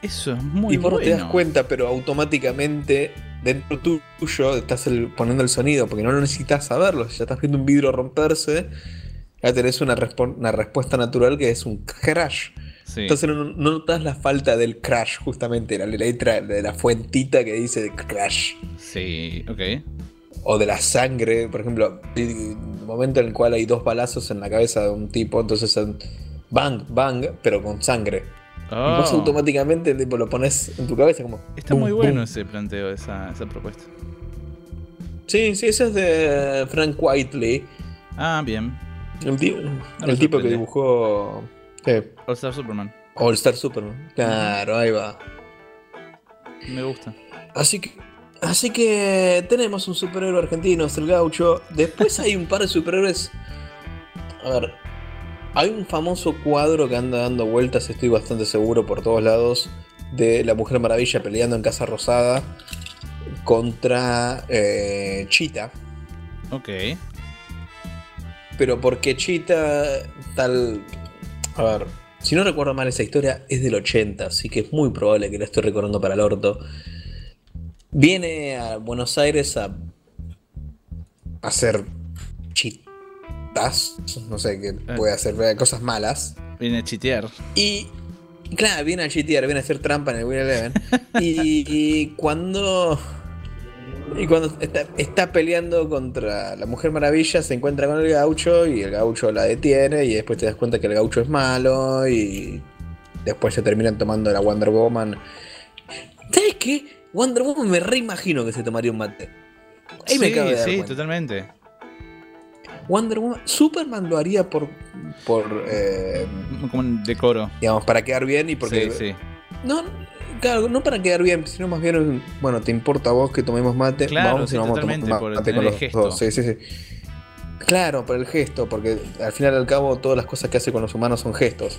Eso es muy y vos no bueno. te das cuenta, pero automáticamente dentro tuyo estás el- poniendo el sonido, porque no lo necesitas saberlo. Si ya estás viendo un vidrio romperse, ya tenés una respuesta natural que es un crash. Sí. Entonces no, no notas la falta del crash, justamente, la letra de la fuentita que dice crash. Sí, ok. O de la sangre, por ejemplo, el momento en el cual hay dos balazos en la cabeza de un tipo, entonces son bang, bang, pero con sangre. Y vos Oh, automáticamente tipo, lo pones en tu cabeza como... está boom, muy bueno boom. ese planteo, esa, esa propuesta. Sí, sí, ese es de Frank Whiteley, Ah, bien. el, el tipo que dibujó All Star Superman. All Star Superman. Claro, ahí va. Me gusta. Así que, así que tenemos un superhéroe argentino, es el gaucho. Después hay un par de superhéroes. A ver, hay un famoso cuadro que anda dando vueltas, estoy bastante seguro por todos lados, de la Mujer Maravilla peleando en Casa Rosada contra eh, Cheetah. Ok. Pero porque Cheetah tal... A ver, si no recuerdo mal esa historia es del 80, así que es muy probable que la estoy recordando para el orto. Viene a Buenos Aires a hacer chitas, no sé, que puede hacer eh, cosas malas. Viene a chitear. Y claro, viene a chitear, viene a hacer trampa en el Win Eleven. y, y cuando. Y cuando está, está peleando contra la Mujer Maravilla, se encuentra con el gaucho y el gaucho la detiene. Y después te das cuenta que el gaucho es malo. Y después se terminan tomando la Wonder Woman. ¿Sabes qué? Wonder Woman me reimagino que se tomaría un mate. Ahí me sí, de dar sí, cuenta. totalmente. Wonder Woman. Superman lo haría por. por eh, Como un decoro. digamos, para quedar bien y porque. Sí, sí. No, claro, no para quedar bien, sino más bien, bueno, te importa a vos que tomemos mate, Claro, vamos sí, y vamos a tomar mate con el los gesto. dos. Sí, sí, sí. Claro, por el gesto, porque al final y al cabo todas las cosas que hace con los humanos son gestos.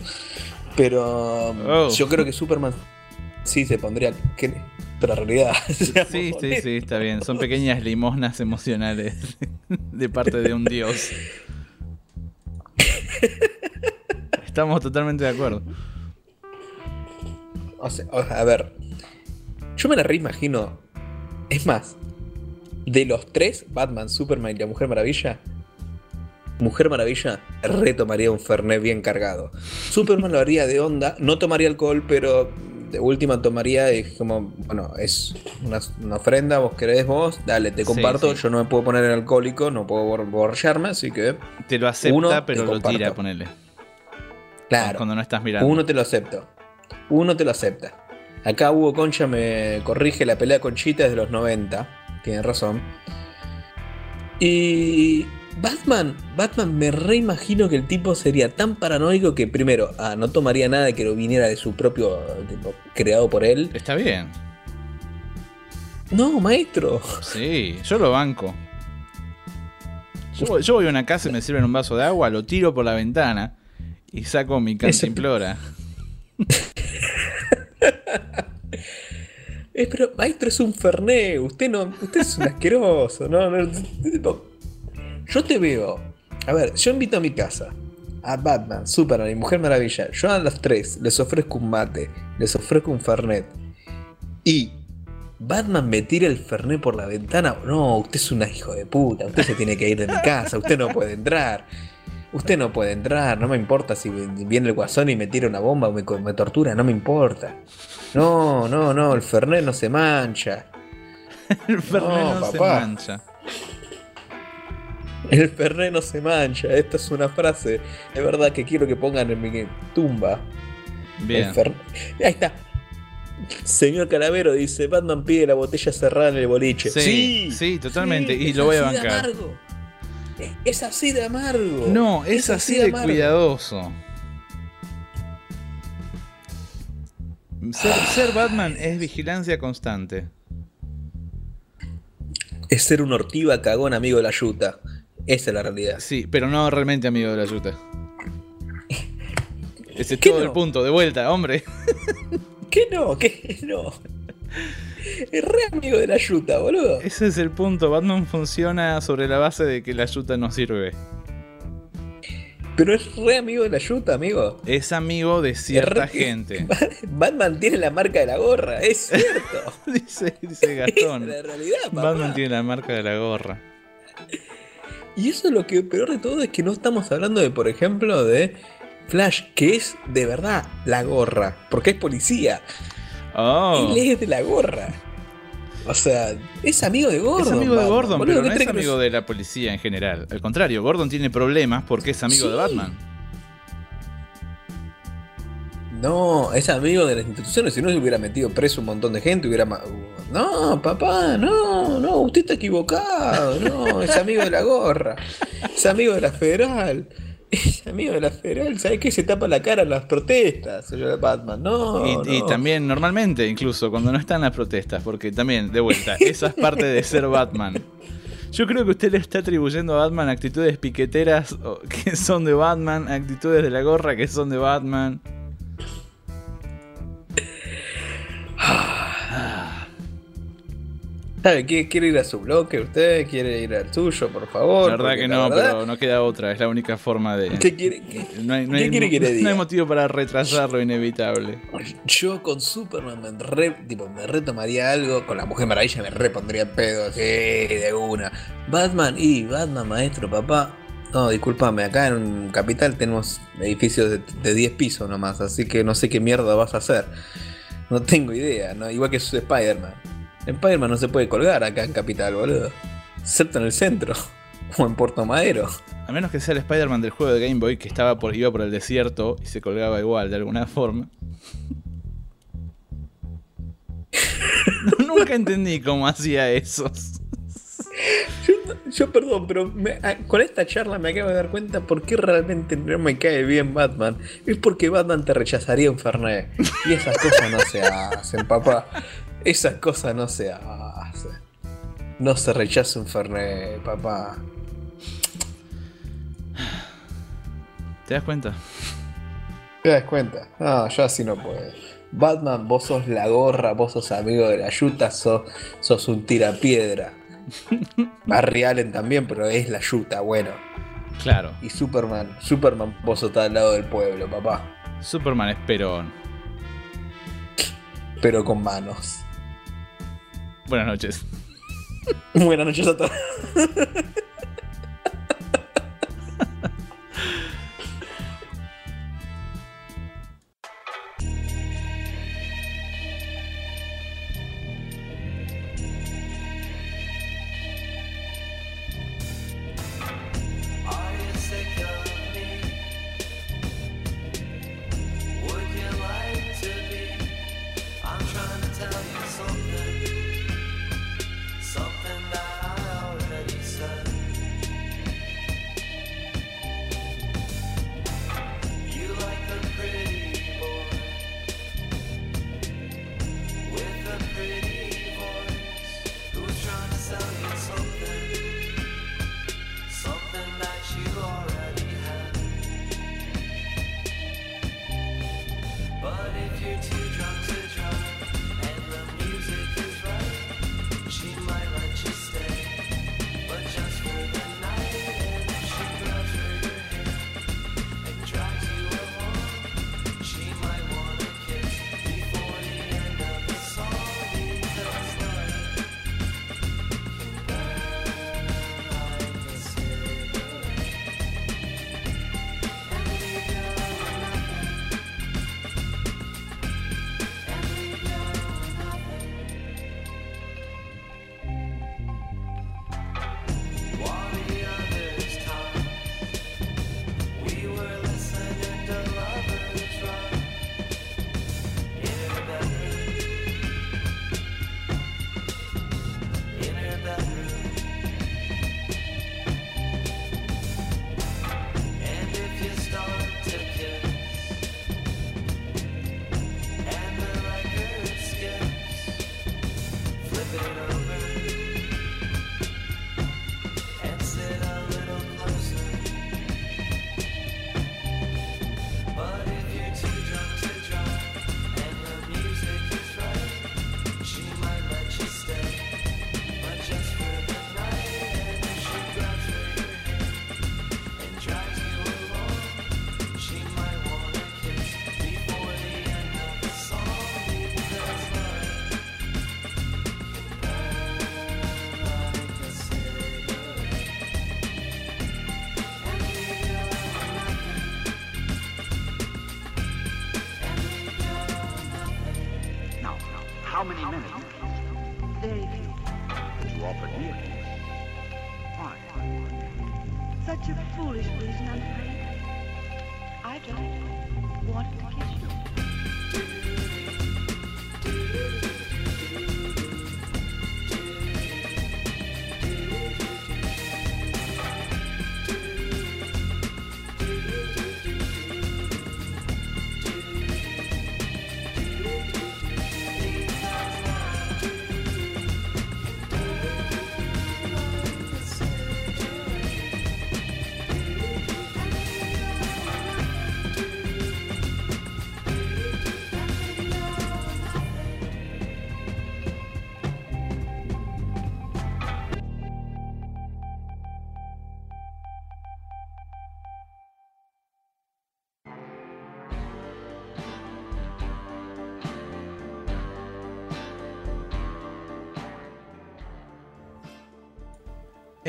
Pero Oh. yo creo que Superman sí se pondría que pero en realidad. Sí, sí, honestos. sí, está bien. Son pequeñas limosnas emocionales de parte de un dios. Estamos totalmente de acuerdo. O sea, o- a ver, Yo me la reimagino. Es más, de los tres, Batman, Superman y la Mujer Maravilla, Mujer Maravilla retomaría un Fernet bien cargado. Superman lo haría de onda, no tomaría alcohol, pero de última tomaría es como, bueno, es una, una ofrenda, vos querés vos, dale, te comparto, sí. yo no me puedo poner en alcohólico, no puedo bor- borracharme, así que, Te lo acepta, Uno, te pero lo comparto. tira, ponele. claro. Cuando no estás mirando. Uno te lo acepto. Uno te lo acepta. Acá Hugo Concha me corrige la pelea con Chita desde los 90. Tiene razón. Y Batman, Batman me reimagino que el tipo sería tan paranoico que primero, ah, no tomaría nada que lo viniera de su propio tipo, creado por él. Está bien. No, maestro. Sí, yo lo banco. Yo, voy- yo voy a una casa y me sirven un vaso de agua, lo tiro por la ventana y saco mi cantimplora. Eh, pero maestro es un Ferné, usted no, usted es un asqueroso, no, no, Yo te veo. A ver, yo invito a mi casa a Batman, Superman y Mujer Maravilla. Yo a las tres les ofrezco un mate, les ofrezco un Fernet. Y Batman me tira el Fernet por la ventana. No, usted es un hijo de puta. Usted se tiene que ir de mi casa. Usted no puede entrar. Usted no puede entrar. No me importa si viene el guasón y me tira una bomba o me, me tortura. No me importa. No, no, no. El Fernet no se mancha. El Fernet no, No, se papá. mancha. El Fernet no se mancha. Esta es una frase. Es verdad que quiero que pongan en mi tumba. Bien. El Fer- Ahí está. Señor Calavero dice, Batman pide la botella cerrada en el boliche. Sí, sí, totalmente, y lo voy a bancar. amargo. Es- Es así de amargo. No, es, así de amargo. cuidadoso. Ser, ser Batman es vigilancia constante. Es ser un ortiva cagón amigo de la yuta. Esa es la realidad. Sí, pero no realmente amigo de la yuta. Ese es ¿Qué todo no? el punto, de vuelta, hombre. ¿Qué no? ¿Qué no? Es re amigo de la yuta, boludo. Ese es el punto. Batman funciona sobre la base de que la yuta no sirve. Pero es re amigo de la yuta, amigo. Es amigo de cierta re- gente. Batman tiene la marca de la gorra, es cierto. dice, dice Gastón. es la realidad, papá. Batman tiene la marca de la gorra. Y eso es lo que peor de todo es que no estamos hablando de, por ejemplo, de Flash, que es de verdad la gorra, porque es policía. Oh. Él es de la gorra. O sea, es amigo de Gordon. Es amigo de Gordon, boludo, pero ¿qué no es amigo de la policía en general. Al contrario, Gordon tiene problemas porque es amigo de. Batman. No, es amigo de las instituciones, si no se hubiera metido preso un montón de gente, hubiera... No, papá, no, no, usted está equivocado, no, es amigo de la gorra, es amigo de la federal, es amigo de la federal, ¿sabes qué? Se tapa la cara en las protestas, señor Batman, no. y, y no. también normalmente, incluso cuando no están las protestas, porque también, de vuelta, esa es parte de ser Batman. Yo creo que usted le está atribuyendo a Batman actitudes piqueteras que son de Batman, actitudes de la gorra que son de Batman. ¿Quiere ir a su bloque usted? ¿Quiere ir al suyo, por favor? La verdad que no, verdad- pero no queda otra, es la única forma de... ¿Qué quiere? qué- No hay, no ¿Qué hay- quiere que le no hay motivo para retrasar lo inevitable. Yo con Superman me, re, tipo, me retomaría algo, con la Mujer Maravilla me repondría en pedo, sí, de una. Batman, y Batman, maestro, papá. No, discúlpame, acá en Capital tenemos edificios de, de 10 pisos nomás, así que no sé qué mierda vas a hacer. No tengo idea, ¿no? Igual que Spider-Man. Spider-Man no se puede colgar acá en Capital, boludo. Excepto en el centro, o en Puerto Madero. A menos que sea el Spider-Man del juego de Game Boy que estaba por, iba por el desierto y se colgaba igual de alguna forma. Nunca entendí cómo hacía eso. Yo, yo, perdón, pero me- a- con esta charla me acabo de dar cuenta por qué realmente no me cae bien Batman. Es porque Batman te rechazaría un Fernet. Y esas cosas no se hacen, papá. Esas cosas no se hacen. No se rechaza un Fernet, papá. ¿Te das cuenta? ¿Te das cuenta? No, yo así no puedo. Batman, vos sos la gorra, vos sos amigo de la yuta, sos, sos un tirapiedra. Barry Allen también, pero es la yuta, bueno. Claro. Y Superman, Superman, vos estás al lado del pueblo, papá. Superman es Perón. Pero con manos. Buenas noches. Buenas noches a todos.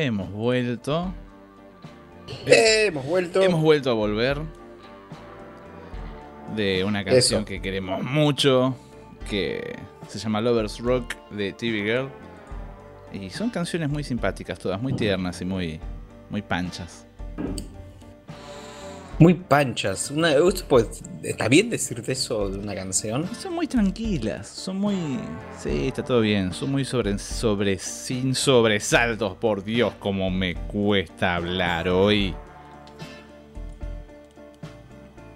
Hemos vuelto. Eh, hemos vuelto. Hemos vuelto a volver. De una canción Eso. que queremos mucho. Que se llama Lovers Rock de TV Girl. Y son canciones muy simpáticas, todas muy tiernas y muy, muy panchas. Muy panchas. Una, pues, ¿Está bien decirte eso de una canción? Son muy tranquilas, son muy. Sí, está todo bien. Son muy sobre, sobre sin sobresaltos. Por Dios, como me cuesta hablar hoy.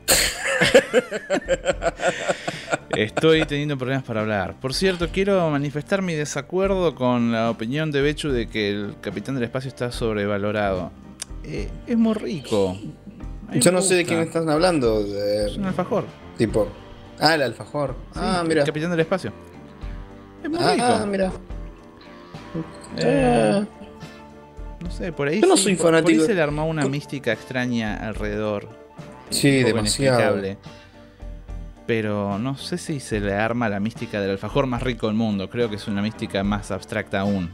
Estoy teniendo problemas para hablar. Por cierto, quiero manifestar mi desacuerdo con la opinión de Bechu de que el Capitán del Espacio está sobrevalorado. Eh, es muy rico. Yo no sé de quién están hablando. de- Es un alfajor. tipo. Ah, el alfajor. ah, mira. El Capitán del Espacio. Es muy Ah, rico. ah, mira. Eh, Ah, no sé, por ahí, Yo no sí, soy por- Por fanático. ahí se le armó una mística extraña alrededor. Sí, demasiado. Pero no sé si se le arma la mística del alfajor más rico del mundo. Creo que es una mística más abstracta aún.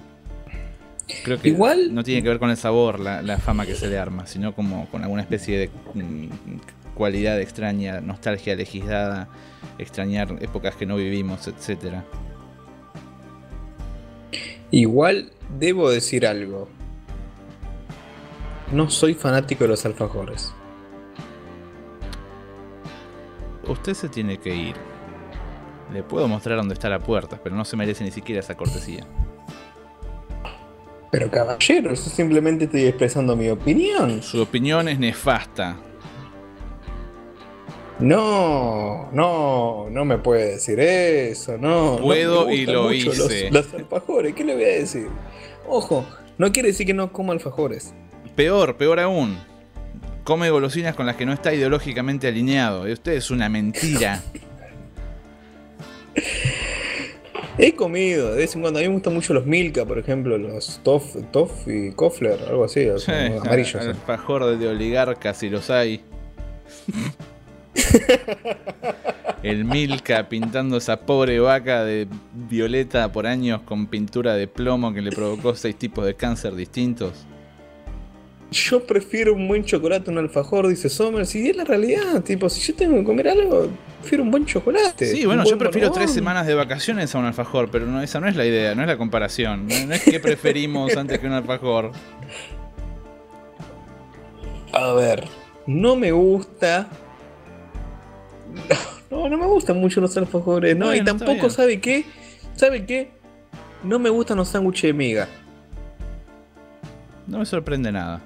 Creo que Igual- no tiene que ver con el sabor, la, la fama que se le arma, sino como con alguna especie de mm, cualidad extraña, nostalgia legislada, extrañar épocas que no vivimos, etcétera. Igual debo decir algo. No soy fanático de los alfajores. Usted se tiene que ir. Le puedo mostrar dónde está la puerta, pero no se merece ni siquiera esa cortesía. Pero caballero, yo simplemente estoy expresando mi opinión. Su opinión es nefasta. No, no, no me puede decir eso, no. Puedo y lo mucho los- hice. Los, alfajores, ¿qué le voy a decir? Ojo, no quiere decir que no coma alfajores. Peor, peor aún. Come golosinas con las que no está ideológicamente alineado. Y usted es una mentira. He comido, de vez en cuando. A mí me gustan mucho los Milka, por ejemplo, los Toff, Toff y Kofler, algo así, o sea, Sí, amarillos. eh. Alfajor de oligarcas, si los hay. El Milka pintando esa pobre vaca de violeta por años con pintura de plomo que le provocó seis tipos de cáncer distintos. Yo prefiero un buen chocolate a un alfajor, dice Sommer. Si es la realidad, tipo, si yo tengo que comer algo, prefiero un buen chocolate. Sí, bueno, buen yo prefiero tres semanas de vacaciones a un alfajor, pero no, esa no es la idea, no es la comparación. No, no es que preferimos antes que un alfajor. A ver, no me gusta. No, no me gustan mucho los alfajores, no, y tampoco. ¿sabe qué? ¿Sabe qué? No me gustan los sándwiches de miga. No me sorprende nada.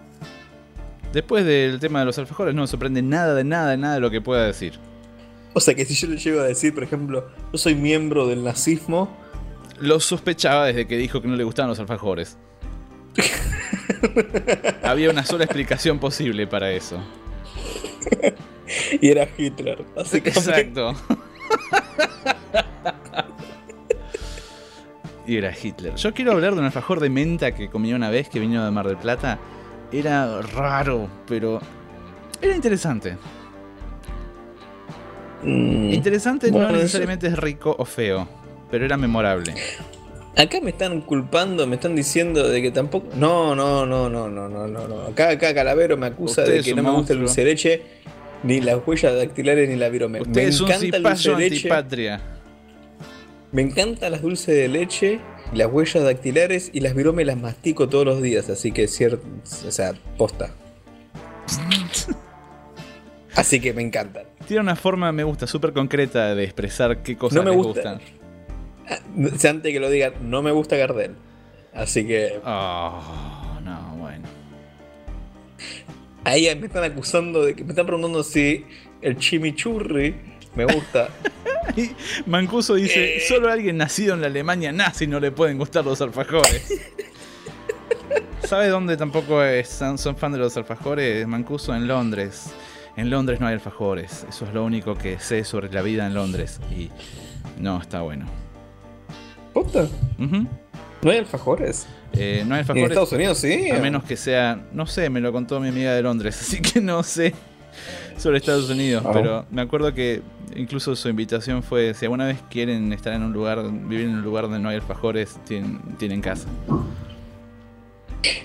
Después del tema de los alfajores, no me sorprende nada de nada de nada de lo que pueda decir. O sea que si yo le llego a decir, por ejemplo, yo soy miembro del nazismo, Lo sospechaba desde que dijo que no le gustaban los alfajores. Había una sola explicación posible para eso. y era Hitler. Exacto. y era Hitler. Yo quiero hablar de un alfajor de menta que comí una vez que vino de Mar del Plata. Era raro, pero era interesante. Mm. Interesante Bueno, no eso- necesariamente es rico o feo, pero era memorable. Acá me están culpando, me están diciendo de que tampoco. No, no, no, no, no, no, no. Acá, acá Calavero me acusa Usted de que no me gusta el dulce de leche, ni las huellas dactilares, ni la virome. Usted me es un encanta el dulce de leche. antipatria. Me encantan las dulces de leche, las huellas dactilares y las virome las mastico todos los días, así que cierto, o sea, posta. así que me encantan. Tiene una forma, me gusta, súper concreta de expresar qué cosas No me les gusta. gustan. Ah, Antes que lo digan, no me gusta Gardel. Así que Oh, no, bueno. ahí me están acusando de que me están preguntando si el chimichurri me gusta. Y Mancuso dice, Eh. solo a alguien nacido en la Alemania nazi no le pueden gustar los alfajores. ¿Sabe dónde tampoco es- son, son fan de los alfajores? Mancuso en Londres. En Londres no hay alfajores. Eso es lo único que sé sobre la vida en Londres. Y no está bueno. Ujú. ¿No hay alfajores? Eh, no hay ¿Y en alfajores. Estados Unidos sí? A menos que sea, no sé, me lo contó mi amiga de Londres, así que no sé sobre Estados Unidos, pero me acuerdo que incluso su invitación fue, si alguna vez quieren estar en un lugar, vivir en un lugar donde no hay alfajores, tienen, tienen casa.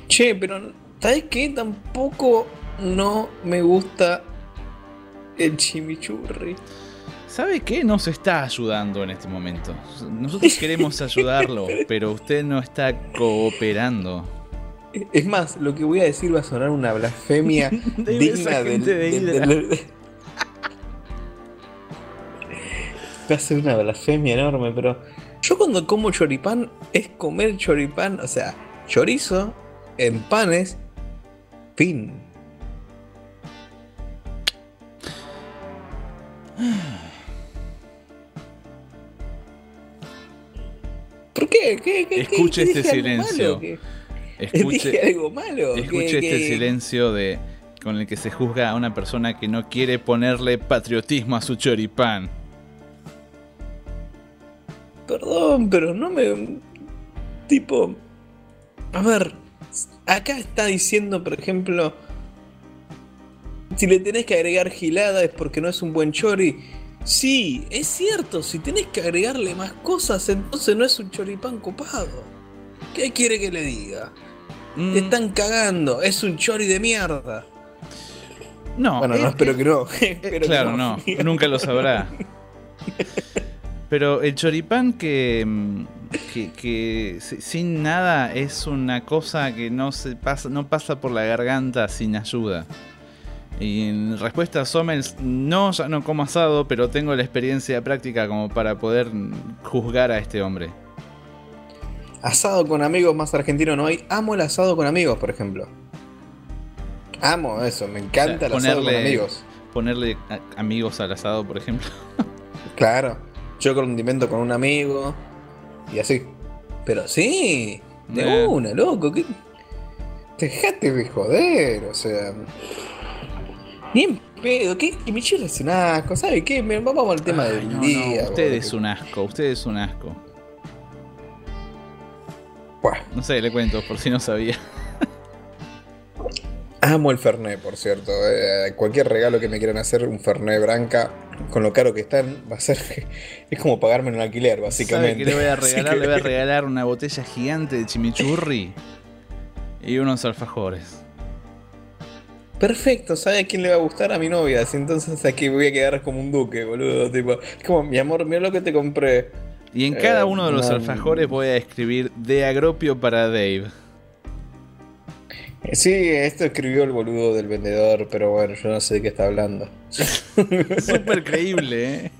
Che, pero ¿sabes qué? Tampoco no me gusta el chimichurri. ¿Sabe qué? Nos está ayudando en este momento. Nosotros queremos ayudarlo, pero usted no está cooperando. Es más, lo que voy a decir va a sonar una blasfemia De digna del, gente de del- Hydra. del- Va a ser una blasfemia enorme, pero yo cuando como choripán es comer choripán, o sea, chorizo en panes, fin. ¿Por qué? ¿Qué, qué, Escuche qué- este silencio. Escuche, ¿Dije algo malo? escuche ¿Qué- este silencio de con el que se juzga a una persona que no quiere ponerle patriotismo a su choripán. Perdón, pero no me. Tipo. A ver. Acá está diciendo, por ejemplo. Si le tenés que agregar gilada es porque no es un buen chori. Sí, es cierto, si tenés que agregarle más cosas, entonces no es un choripán copado. ¿Qué quiere que le diga? Mm, Te están cagando, es un chori de mierda. no, bueno, no, espero que no. eh, que claro, no, nunca lo sabrá. Pero el choripán que, mm, que, que si- sin nada es una cosa que no se pasa, no pasa por la garganta sin ayuda. Y en respuesta a Sommels, no, ya no como asado, pero tengo la experiencia práctica como para poder mm, juzgar a este hombre. Asado con amigos más argentino no hay. Amo el asado con amigos, por ejemplo. Amo eso, me encanta O sea, el asado con amigos. Ponerle amigos al asado, por ejemplo. Claro. Yo condimento con un amigo y así. Pero sí, de Eh. una, loco. ¿qué? Dejate de joder, o sea. Ni en pedo, ¿qué? Que mi chile es un asco, ¿sabe qué? Vamos al tema Ay, del no, no, día. usted es un asco, usted es un asco. No sé, le cuento, por si no sabía. Amo el Fernet, por cierto. eh, cualquier regalo que me quieran hacer, un Fernet Branca, con lo caro que están, va a ser. Es como pagarme un alquiler, ¿Sabe básicamente. qué le voy a regalar? que- Le voy a regalar una botella gigante de chimichurri y unos alfajores. Perfecto, ¿sabe a quién le va a gustar? A mi novia. Así entonces aquí voy a quedar como un duque, boludo. Tipo, es como, mi amor, mira lo que te compré. Y en cada Eh, uno de los no. alfajores voy a escribir de agropio para Dave. Eh, Sí, esto escribió el boludo del vendedor, pero bueno, yo no sé de qué está hablando. Súper creíble, ¿eh?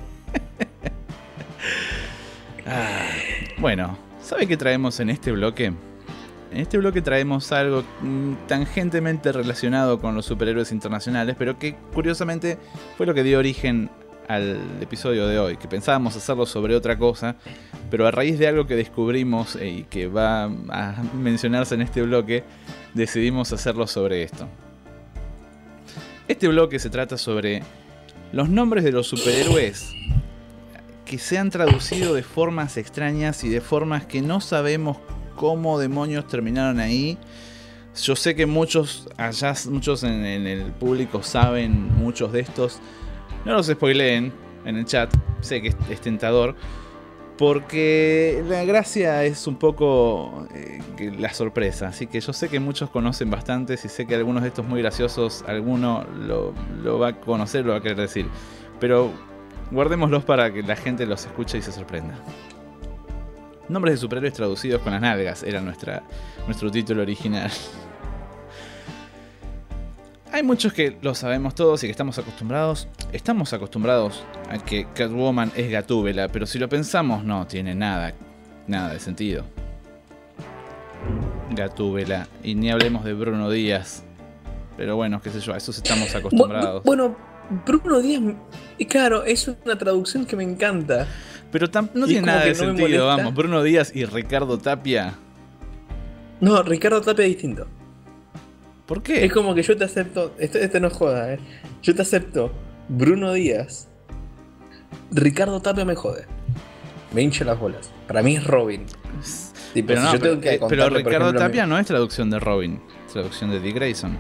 Ah, bueno, ¿sabe qué traemos en este bloque? En este bloque traemos algo mm, tangentemente relacionado con los superhéroes internacionales, pero que curiosamente fue lo que dio origen al episodio de hoy, que pensábamos hacerlo sobre otra cosa, pero a raíz de algo que descubrimos eh, y que va a mencionarse en este bloque, decidimos hacerlo sobre esto. Este bloque se trata sobre los nombres de los superhéroes que se han traducido de formas extrañas y de formas que no sabemos cómo demonios terminaron ahí. Yo sé que muchos allá, muchos en, en el público saben muchos de estos. No los spoileen en el chat, sé que es, tentador. Porque la gracia es un poco eh, la sorpresa. Así que yo sé que muchos conocen bastantes y sé que algunos de estos muy graciosos, alguno lo, lo va a conocer, lo va a querer decir. Pero guardémoslos para que la gente los escuche y se sorprenda. Nombres de superhéroes traducidos con las nalgas era nuestra, nuestro título original. Hay muchos que lo sabemos todos y que estamos acostumbrados. Estamos acostumbrados a que Catwoman es Gatúbela, pero si lo pensamos no tiene nada, nada de sentido. Gatúbela, y ni hablemos de Bruno Díaz. Pero bueno, qué sé yo, a eso estamos acostumbrados. Bueno, Bruno Díaz, claro, es una traducción que me encanta. Pero no tiene nada de no sentido, vamos. Bruno Díaz y Ricardo Tapia. No, Ricardo Tapia es distinto. ¿Por qué? Es como que yo te acepto. Esto, esto no es joda, eh. Yo te acepto Bruno Díaz. Ricardo Tapia me jode. Me hincha las bolas. Para mí es Robin. Tipo, Pero, si no, yo tengo pero, que eh, pero Ricardo ejemplo, Tapia no es traducción de Robin, es traducción de Dick Grayson.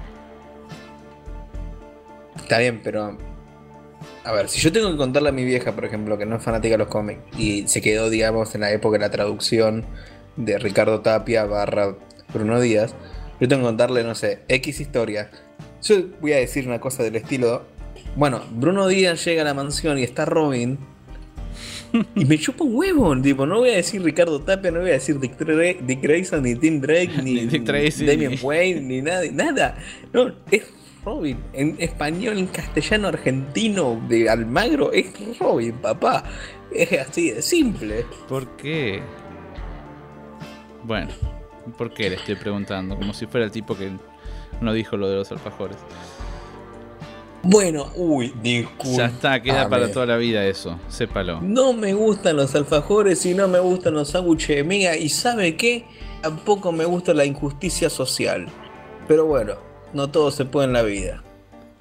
Está bien, pero. A ver, si yo tengo que contarle a mi vieja, por ejemplo, que no es fanática de los cómics, y se quedó, digamos, en la época de la traducción de Ricardo Tapia barra Bruno Díaz, yo tengo que contarle, no sé, X historia. Yo voy a decir una cosa del estilo. Bueno, Bruno Díaz llega a la mansión y está Robin. Y me chupa un huevo, tipo, no voy a decir Ricardo Tapia, no voy a decir Dick, Grayson, ni Tim Drake, ni, Dick Tracy, Damian Wayne, ni nada, nada. No, es Robin. En español, en castellano, argentino, de Almagro, es Robin, papá. Es así de simple. ¿Por qué? Bueno, ¿por qué le estoy preguntando? Como si fuera el tipo que no dijo lo de los alfajores. Bueno, uy, disculpa. Ya está, queda para toda la vida eso, sépalo. No me gustan los alfajores y no me gustan los sándwiches de miga. Y ¿sabe qué? Tampoco me gusta la injusticia social. Pero bueno, no todo se puede en la vida.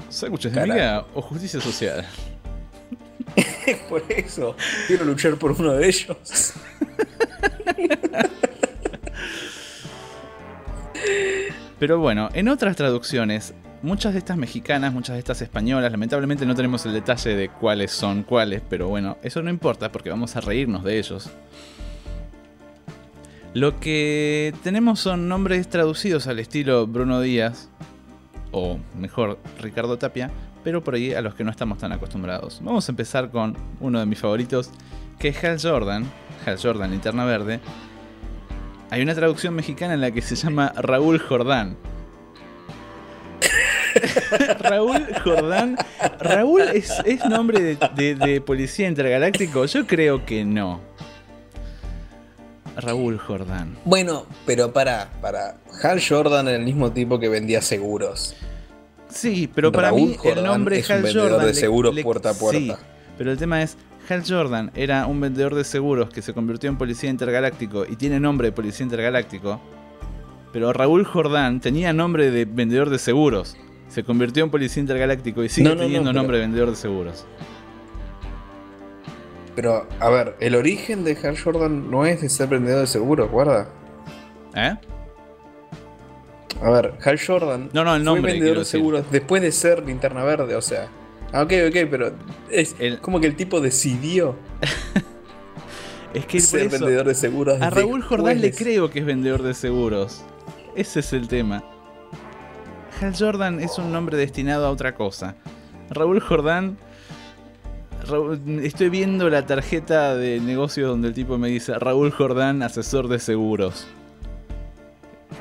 ¿Sándwiches de miga o justicia social? Por eso, quiero luchar por uno de ellos. Pero bueno, en otras traducciones, muchas de estas mexicanas, muchas de estas españolas, lamentablemente no tenemos el detalle de cuáles son cuáles, pero bueno, eso no importa porque vamos a reírnos de ellos. Lo que tenemos son nombres traducidos al estilo Bruno Díaz, o mejor, Ricardo Tapia, pero por ahí a los que no estamos tan acostumbrados. Vamos a empezar con uno de mis favoritos, que es Hal Jordan, Hal Jordan, Linterna Verde. Hay una traducción mexicana en la que se llama Raúl Jordán. Raúl Jordán. ¿Raúl es, es nombre de, de- de policía intergaláctico? Yo creo que no. Raúl Jordán. Bueno, pero para, para. Hal Jordan era el mismo tipo que vendía seguros. Sí, pero para Raúl mí el Jordán nombre es un Hal vendedor Jordan. de seguros puerta a puerta. Sí, pero el tema es. Hal Jordan era un vendedor de seguros que se convirtió en policía intergaláctico y tiene nombre de policía intergaláctico. Pero Raúl Jordán tenía nombre de vendedor de seguros. Se convirtió en policía intergaláctico y sigue No, teniendo nombre de vendedor de seguros. Pero, a ver, el origen de Hal Jordan no es de ser vendedor de seguros, guarda. ¿Eh? A ver, Hal Jordan No, no, el nombre, fue vendedor de seguros después de ser linterna verde, o sea. Ah, ok, ok, pero es El- como que el tipo decidió Es que ser eso, vendedor de seguros. a Raúl Jordán le creo que es vendedor de seguros. Ese es el tema. Hal Jordan es un nombre destinado a otra cosa. Raúl Jordán. Raúl- estoy viendo la tarjeta de negocio donde el tipo me dice Raúl Jordán, asesor de seguros.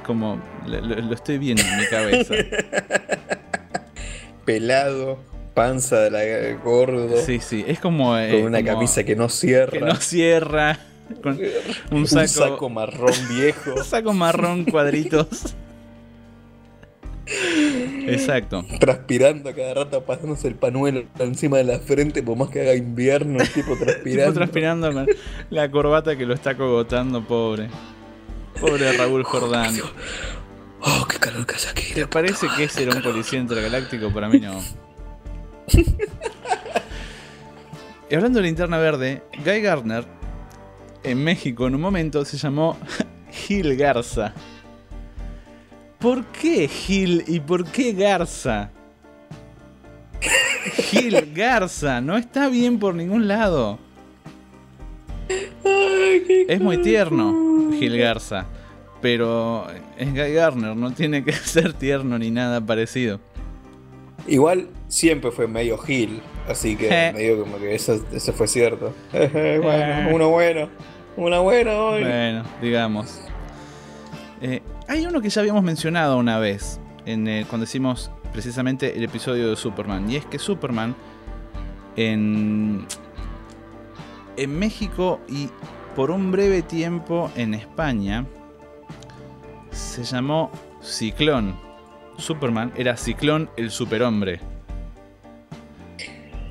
Como lo- lo estoy viendo en mi cabeza. Pelado, panza de la gordo, Sí, sí, es como. eh, con una como camisa que no cierra, que no cierra. Con un un saco, saco marrón viejo. un saco marrón cuadritos. Exacto. transpirando a cada rato, pasándose el panuelo encima de la frente, por más que haga invierno, el tipo transpirando. Tipo transpirando la corbata que lo está cogotando, pobre. Pobre Raúl Jordán. Oh, qué calor que hace aquí. ¿Te parece que ese era un policía intergaláctico? Para mí no. Y hablando de linterna verde, Guy Gardner en México en un momento se llamó Gil Garza. ¿Por qué Gil y por qué Garza? Gil Garza, no está bien por ningún lado. Es muy tierno, Gil Garza. Pero es Guy Garner, no tiene que ser tierno ni nada parecido. Igual siempre fue medio gil, así que Eh. medio como que eso, eso fue cierto. bueno, Eh. uno bueno, uno bueno hoy. Bueno, digamos. Eh, hay uno que ya habíamos mencionado una vez, en el- cuando hicimos precisamente el episodio de Superman. Y es que Superman en, en México y por un breve tiempo en España se llamó Ciclón. Superman era Ciclón el superhombre.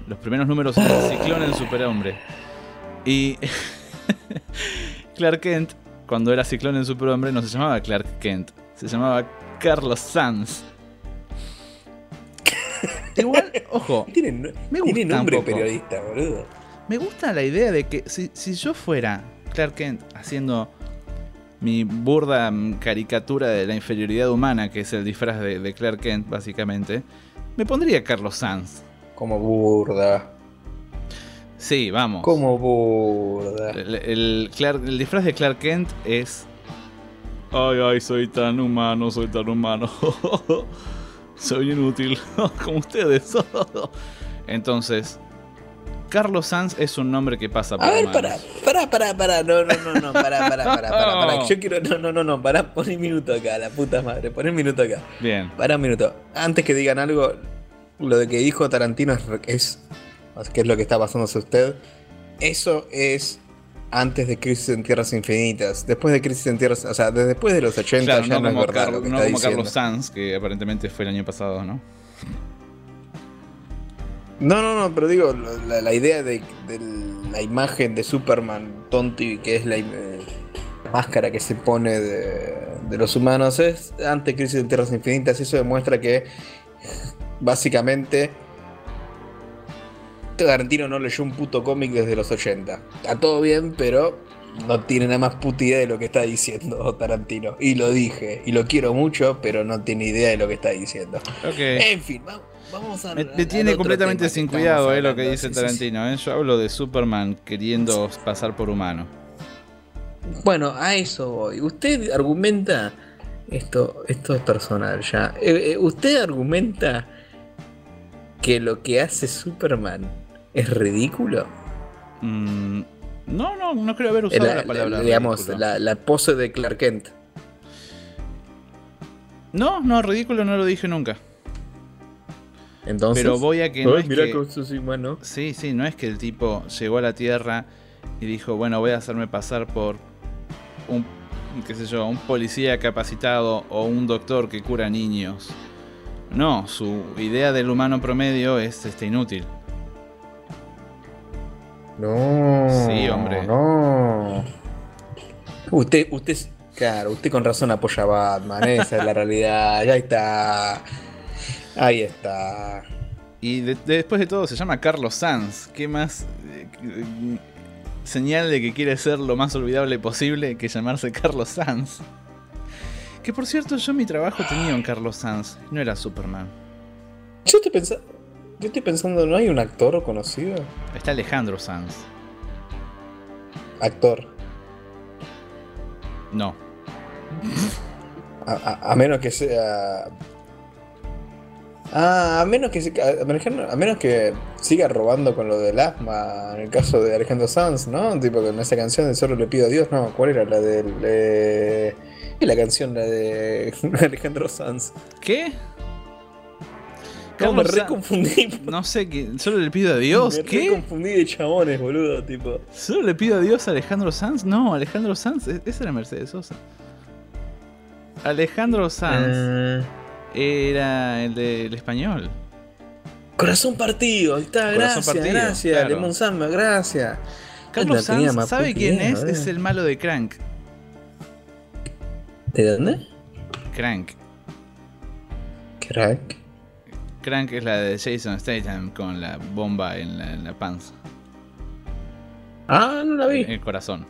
Los primeros números eran Ciclón el superhombre. Y Clark Kent, cuando era Ciclón el superhombre, no se llamaba Clark Kent, se llamaba Carlos Sanz. Igual, ojo, Tiene, Me tiene gusta nombre un poco. periodista, boludo. me gusta la idea de que si, si yo fuera Clark Kent haciendo mi burda caricatura de la inferioridad humana, que es el disfraz de, de Clark Kent, básicamente, me pondría Carlos Sanz. Como burda. Sí, vamos. Como burda. El, el Clark- el disfraz de Clark Kent es. Ay, ay, soy tan humano, soy tan humano. soy inútil, como ustedes. Entonces, Carlos Sanz es un nombre que pasa por A ver, pará, pará, pará, pará, no, no, no, no, pará, pará, pará, pará, pará. Yo quiero, no, no, no, no, pará, pon un minuto acá, la puta madre, pon un minuto acá. Bien. Pará un minuto. Antes que digan algo, lo de que dijo Tarantino es, es que es lo que está pasándose usted. Eso es antes de Crisis en Tierras Infinitas. Después de Crisis en Tierras, o sea, desde después de los 80 Claro, ya no no, como, Car- no como. Carlos Sanz, que aparentemente fue el año pasado, ¿no? No, no, no, pero digo, la, la idea de, de la imagen de Superman tonti, que es la eh, máscara que se pone de, de los humanos, es ante Crisis en Tierras Infinitas. Eso demuestra que básicamente Tarantino no leyó un puto cómic desde los 80. Está todo bien, pero no tiene nada más puta idea de lo que está diciendo Tarantino. Y lo dije, y lo quiero mucho, pero no tiene idea de lo que está diciendo. Ok. En fin, va- vamos a. Me, al- me al tiene completamente sin cuidado eh, lo que dice Sí. Tarantino. eh. Yo hablo de Superman queriendo pasar por humano. Bueno, a eso voy. Usted argumenta. Esto, esto es personal ya. Eh, usted argumenta que lo que hace Superman es ridículo. Mm, no, no, no creo haber usado La- la, palabra. la- digamos, la pose de Clark Kent. No, no, ridículo no lo dije nunca. Entonces. Pero voy a que no es mirá que-. Sí, sí, no es que el tipo llegó a la Tierra y dijo, bueno, voy a hacerme pasar por un, qué sé yo, un policía capacitado o un doctor que cura niños. No, su idea del humano promedio es este inútil. No. Sí, hombre. No. Usted, usted, claro, usted con razón apoya a Batman. Esa es la realidad. Ya está. Ahí está. Y de- después de todo se llama Carlos Sanz. ¿Qué más eh, eh, señal de que quiere ser lo más olvidable posible que llamarse Carlos Sanz? Que por cierto, yo mi trabajo tenía un Carlos Sanz, no era Superman. Yo estoy pensando. Yo estoy pensando, ¿no hay un actor conocido? Está Alejandro Sanz. Actor. No. A, a- a menos que sea. Ah, a menos que se- a, Alejandro- a menos que siga robando con lo del asma, en el caso de Alejandro Sanz, ¿no? Tipo con esa canción de Solo le pido a Dios, no, ¿cuál era la del eh, ¿qué es la canción la de Alejandro Sanz? ¿Qué? No, me Carlos re Sanz- confundí. No sé, qué, solo le pido a Dios. me ¿Qué? confundí de chabones, boludo, tipo. ¿Solo le pido a Dios a Alejandro Sanz? No, Alejandro Sanz, e- esa era Mercedes Sosa. Alejandro Sanz Eh, era el del español. corazón partido, ahí está, Corazón gracias, partido, gracias, claro. Lemon Samba, gracias. Carlos Sanz, ¿sabe quién es? Es el malo de Crank. ¿De dónde? Crank. Crack. Crank es la de Jason Statham con la bomba en la, en la panza. Ah, no la vi. En el corazón.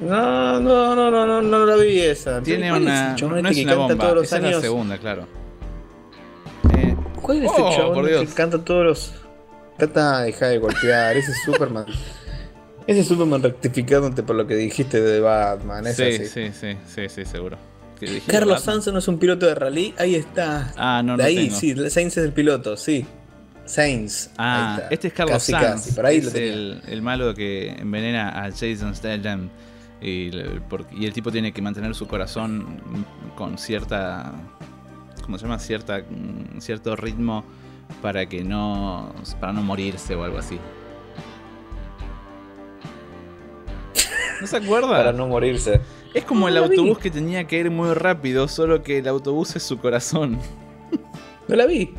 No, no, no, no, no, no la vi esa. Tiene ¿Cuál es una. el chabón No este es que una canta bomba. todos los Esa es la años? segunda, claro. Eh, ¿Cuál es este Oh, chabón por que Dios. canta todos los. Trata de dejar de golpear, ese es Superman. Ese es Superman rectificándote por lo que dijiste de Batman, es sí, así. sí, sí, sí, sí, seguro. Carlos. Sanz no es un piloto de rally, ahí está. Ah, no, no de ahí, tengo. sí, Sainz es el piloto, sí. Sainz. Ah, ahí está. este es Carlos casi, Sanz. Casi, por ahí lo es tenía. el, el malo que envenena a Jason Statham. Y, le- por- y el tipo tiene que mantener su corazón con cierta. ¿Cómo se llama? Cierta, mm, cierto ritmo para que no. para no morirse o algo así. ¿No se acuerda? Para no morirse. Es como el vi. autobús que tenía que ir muy rápido, solo que el autobús es su corazón. No la vi.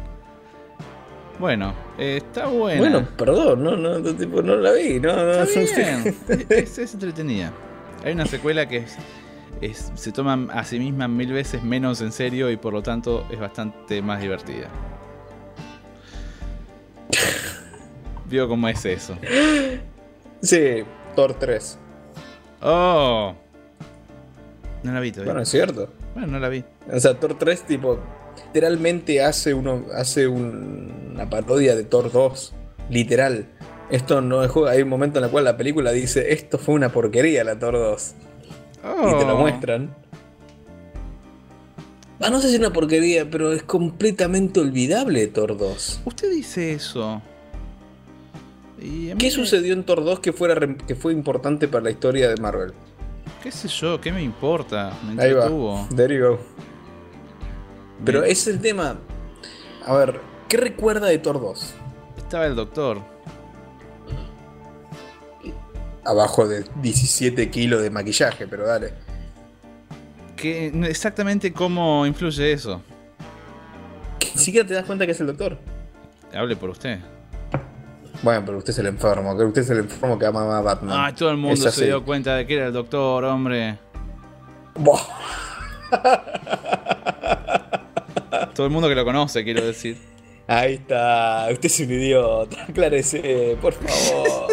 Bueno, eh, está buena. Bueno, perdón, no, no, no, tipo, no la vi. No, no, Está no bien. es, es entretenida. Hay una secuela que es, es- se toma a sí misma mil veces menos en serio y por lo tanto es bastante más divertida. Vio cómo es eso. Sí, Thor 3. ¡Oh! No la vi todavía. Bueno, es cierto. Bueno, no la vi. O sea, Thor 3, tipo, literalmente hace uno hace un- una parodia de Thor 2. Literal. Esto no es juego. Hay un momento en el cual la película dice: Esto fue una porquería, la Thor 2. Y te lo Oh. muestran. Ah, no sé si es una porquería, pero es completamente olvidable Thor 2. Usted dice eso. Y ¿Qué me- sucedió en Thor 2 que, fuera, que fue importante para la historia de Marvel? ¿Qué sé yo? ¿Qué me importa? Me Ahí va. There you go. Pero ese es el tema. A ver, ¿qué recuerda de Thor 2? Estaba el doctor. Abajo de 17 kilos de maquillaje, pero dale. ¿Qué, exactamente cómo influye eso? Ni siquiera te das cuenta que es el doctor. Hable por usted. Bueno, pero usted es el enfermo, que usted es el enfermo que ama a Batman. Ay, todo el mundo se dio cuenta de que era el doctor, hombre. Buah. Todo el mundo que lo conoce, quiero decir. Ahí está, usted es un idiota, aclárese, por favor.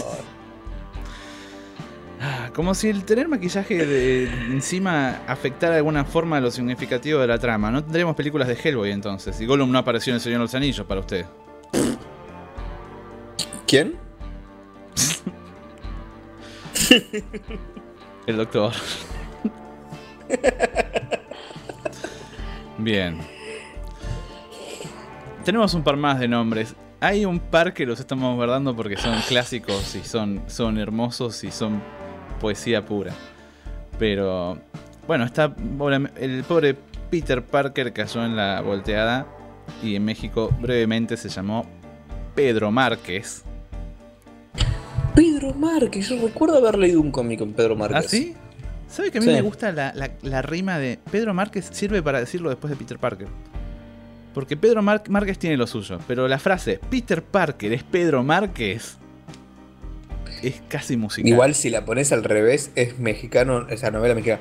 Como si el tener maquillaje de encima afectara de alguna forma lo significativo de la trama. No tendríamos películas de Hellboy entonces. Y Gollum no apareció en El Señor de los Anillos para usted. ¿Quién? El doctor. Bien. Tenemos un par más de nombres. Hay un par que los estamos guardando porque son clásicos y son, son hermosos y son poesía pura. Pero bueno, está el pobre Peter Parker cayó en la volteada y en México brevemente se llamó Pedro Márquez. Pedro Márquez, yo recuerdo haber leído un cómic con Pedro Márquez. ¿Ah, sí? ¿Sabe que a mí Sí. me gusta la, la- la rima de Pedro Márquez? Sirve para decirlo después de Peter Parker. Porque Pedro Mar- Márquez tiene lo suyo. Pero la frase Peter Parker es Pedro Márquez es casi musical. Igual si la pones al revés, es mexicano, esa novela mexicana.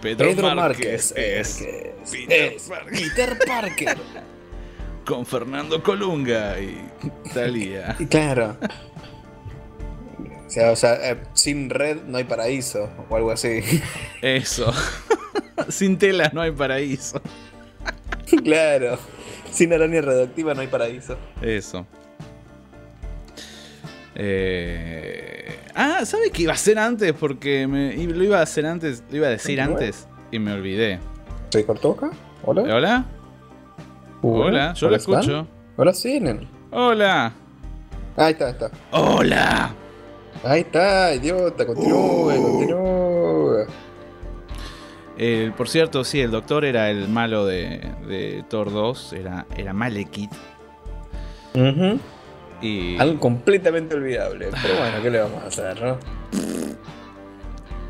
Pedro, Pedro Márquez, Márquez es es, Peter es Parker. Peter Parker. con Fernando Colunga y Talía. Claro. O sea, o sea, eh, sin red no hay paraíso, o algo así. Eso. Sin telas no hay paraíso. claro. Sin araña radioactiva no hay paraíso. Eso. Eh... Ah, ¿sabe qué iba a hacer antes? Porque me... lo iba a hacer antes, lo iba a decir antes y me olvidé. ¿Se cortó acá? ¿Hola? ¿Hola? Hola, yo lo escucho. Hola, sí, nen. Hola. Ahí está, ahí está. Hola. Ahí está, idiota, continúe, continúe. Eh, por cierto, sí, el doctor era el malo de, de Thor 2, era, era Malekith. Ujú. Y Algo completamente olvidable. Pero bueno, ¿qué le vamos a hacer, no?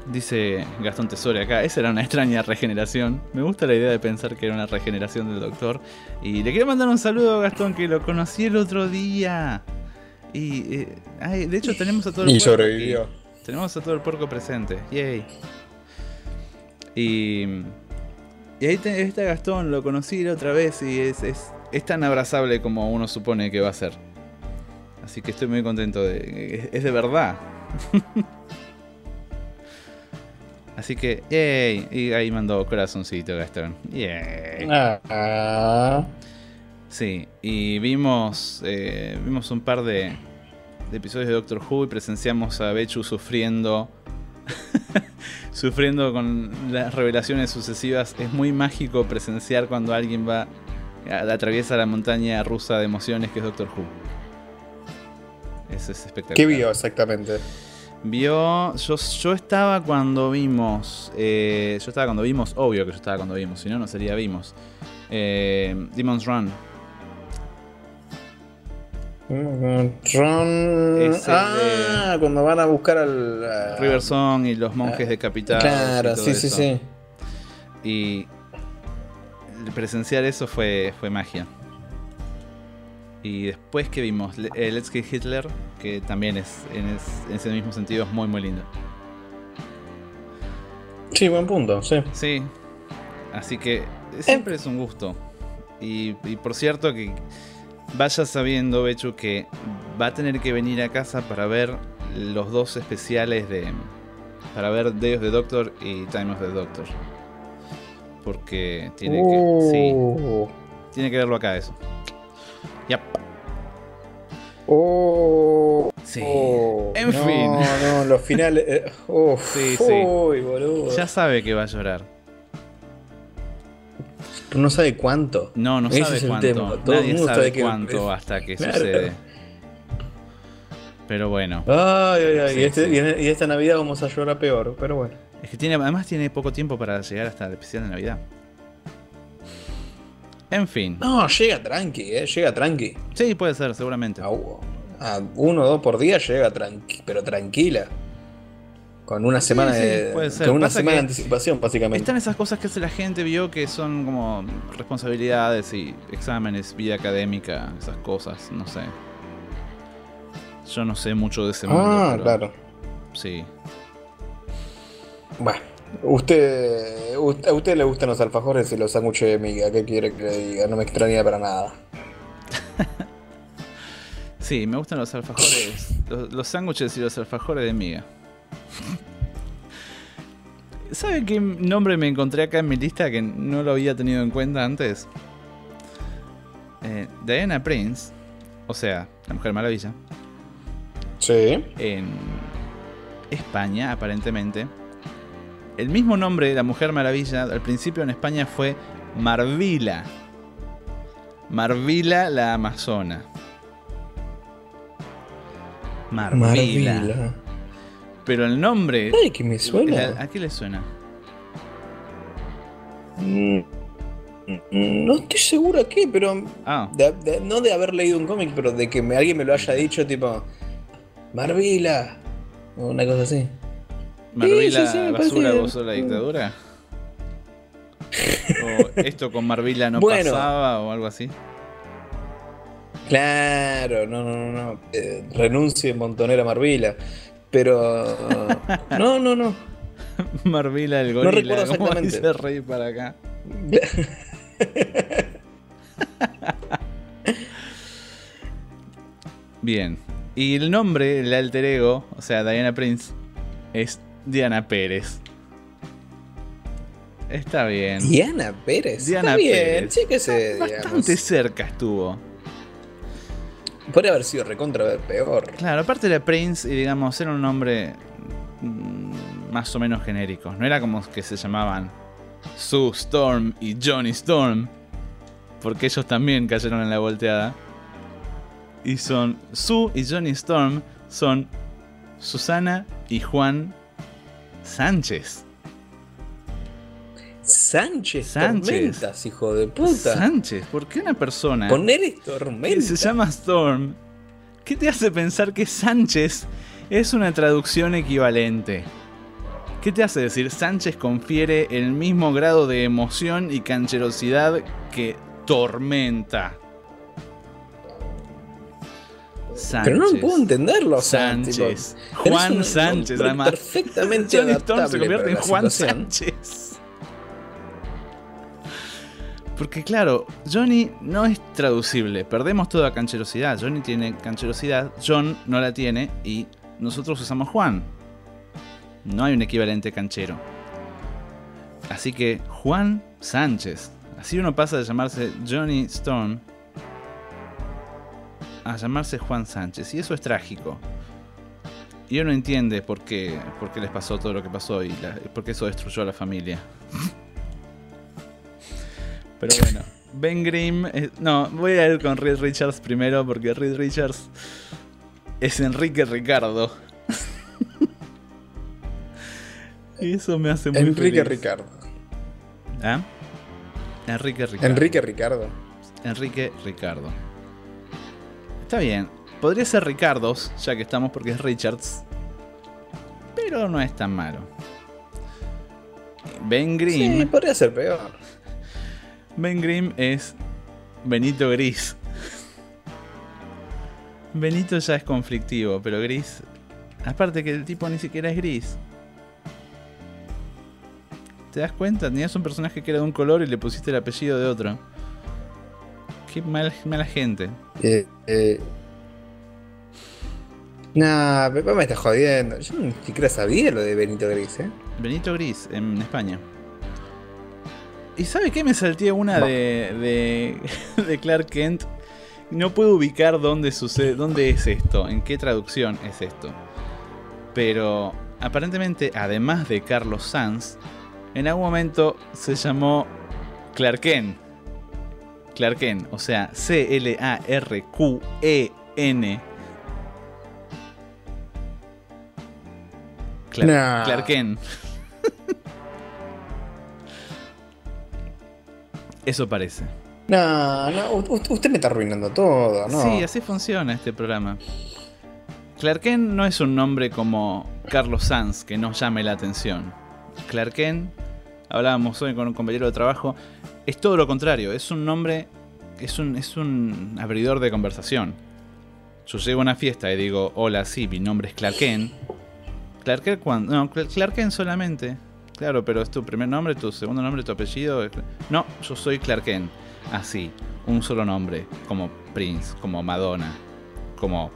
dice Gastón Tesore acá, esa era una extraña regeneración. Me gusta la idea de pensar que era una regeneración del doctor. Y le quiero mandar un saludo a Gastón, que lo conocí el otro día. Y eh, ay, de hecho tenemos a todo el Y puerco sobrevivió. aquí. Tenemos a todo el puerco presente. Yay. Y, y ahí te- está Gastón, lo conocí la otra vez y es, es, es tan abrazable como uno supone que va a ser. Así que estoy muy contento de. Es, es de verdad. Así que, yay. Y ahí mandó corazoncito Gastón. Yay. Ah. Sí, y vimos, eh, vimos un par de, de episodios de Doctor Who y presenciamos a Bechu sufriendo. sufriendo con las revelaciones sucesivas. Es muy mágico presenciar cuando alguien va. atraviesa la montaña rusa de emociones que es Doctor Who. Eso es espectacular. ¿Qué vio exactamente? Vio. Yo, yo estaba cuando vimos. eh, yo estaba cuando vimos. Obvio que yo estaba cuando vimos, si no, no sería vimos. Eh, Demon's Run. Ron. Ah, cuando van a buscar al. a- River Song y los monjes decapitados. y Claro, todo sí, sí, sí. Y presenciar eso fue, fue magia. Y después que vimos eh, Let's Get Hitler, que también es en, es- en ese mismo sentido es muy muy lindo. Sí, buen punto, sí. Sí. Así que siempre es un gusto. Y, y por cierto que vaya sabiendo, Bechu, que va a tener que venir a casa para ver los dos especiales de... Para ver Day of the Doctor y Time of the Doctor. Porque tiene que... Sí, Uh, tiene que verlo acá eso. Ya. oh, Sí. oh. En No, fin. No, los finales. eh, uf, Sí, sí. Uy, boludo. Ya sabe que va a llorar. Pero no sabe cuánto. No, no Ese sabe es el cuánto. tema. Todo el Nadie mundo sabe sabe que- cuánto hasta que Claro. sucede. Pero bueno. Ay, ay, ay. Sí, y, este- y esta Navidad vamos a llorar peor, pero bueno. Es que tiene, además tiene poco tiempo para llegar hasta el especial de Navidad. En fin. No, llega tranqui, eh, llega tranqui. Sí, puede ser, seguramente. A, a uno o dos por día llega tranqui, pero tranquila. Con una semana sí, de. puede ser. Con una Pasa semana de anticipación, básicamente. Están esas cosas que hace la gente, vio que son como responsabilidades y exámenes, vida académica, esas cosas, no sé. Yo no sé mucho de ese mundo. Ah, pero claro. Sí. Bueno, usted, usted- a usted le gustan los alfajores y los sándwiches de miga. ¿Qué quiere que le diga? No me extraña para nada. Sí, me gustan los alfajores, los, los sándwiches y los alfajores de miga. ¿Sabe qué nombre me encontré acá en mi lista que no lo había tenido en cuenta antes? Eh, Diana Prince, o sea, la Mujer Maravilla, Sí. en España, aparentemente. El mismo nombre de la Mujer Maravilla al principio en España fue Marvila. Marvila la Amazona. Marvila. Marvila. Pero el nombre. Ay, que me suena. ¿A qué le suena? Mm, No estoy seguro a qué, pero. Ah, de- de- no de haber leído un cómic, pero de que me- alguien me lo haya dicho, tipo. Marvila. o Una cosa así. Marvila sí, sí, me basura gozó la dictadura. o esto con Marvila no Bueno. pasaba o algo así. Claro, no, no, no, no. Eh, renuncie montonera Marvila. Pero. No, no, no. Marvila el No gorila, recuerdo como exactamente. dice Rey para acá. Bien. Y el nombre, el alter ego, o sea, Diana Prince, es Diana Pérez. Está bien. Diana Pérez. Diana Está bien, sé, Bastante digamos. cerca estuvo. Podría haber sido recontra peor. Claro, aparte era Prince y digamos, era un nombre mm, más o menos genérico. No era como que se llamaban Sue Storm y Johnny Storm. Porque ellos también cayeron en la volteada. Y son Sue y Johnny Storm son Susana y Juan Sánchez. Sánchez, Sánchez. Tormentas, hijo de puta. Sánchez, ¿por qué una persona Con él es que Tormenta. se llama Storm? ¿Qué te hace pensar que Sánchez es una traducción equivalente? ¿Qué te hace decir Sánchez confiere el mismo grado de emoción y cancherosidad que Tormenta? Sánchez. Pero no puedo entenderlo. o sea, Sánchez. tipo, Juan un Sánchez, además. Perfectamente Johnny Storm se convierte en Juan situación. Sánchez. Porque claro, Johnny no es traducible. Perdemos toda cancherosidad. Johnny tiene cancherosidad, John no la tiene y nosotros usamos Juan. No hay un equivalente canchero. Así que Juan Sánchez. Así uno pasa de llamarse Johnny Storm a llamarse Juan Sánchez. Y eso es trágico. Y uno entiende por qué, por qué les pasó todo lo que pasó y la- por qué eso destruyó a la familia. Pero bueno, Ben Grimm. es- no, voy a ir con Reed Richards primero porque Reed Richards es Enrique Ricardo. y eso me hace muy Enrique feliz. Ricardo. ¿Ah? Enrique Ricardo. Enrique Ricardo. Enrique Ricardo. Está bien. Podría ser Ricardos, ya que estamos porque es Richards. Pero no es tan malo. Ben Grimm. Sí, podría ser peor. Ben Grimm es Benito Gris. Benito ya es conflictivo, pero Gris. Aparte que el tipo ni siquiera es gris. ¿Te das cuenta? Tenías un personaje que era de un color y le pusiste el apellido de otro. Qué mal- mala gente. Eh, eh. Nah, me está jodiendo. Yo ni siquiera sabía lo de Benito Gris, ¿eh? Benito Gris, en España. ¿Y sabe qué? Me salté una de, de Clark Kent. No puedo ubicar dónde sucede, dónde es esto, en qué traducción es esto. Pero aparentemente, además de Carlos Sanz, en algún momento se llamó Clark Kent. Clark Kent, o sea, C-L-A-R-Q-E-N. Clark, Nah. Clark Kent. Eso parece. No, no, usted me está arruinando todo, ¿no? Sí, así funciona este programa. Clark Kent no es un nombre como Carlos Sanz que nos llame la atención. Clark Kent, hablábamos hoy con un compañero de trabajo, es todo lo contrario, es un nombre, es un, es un abridor de conversación. Yo llego a una fiesta y digo, hola, sí, mi nombre es Clark Kent. Clark cuando... No, Cl- Clark solamente. Claro, pero es tu primer nombre, tu segundo nombre, tu apellido. No, yo soy Clark. Así, un solo nombre, como Prince, como Madonna, como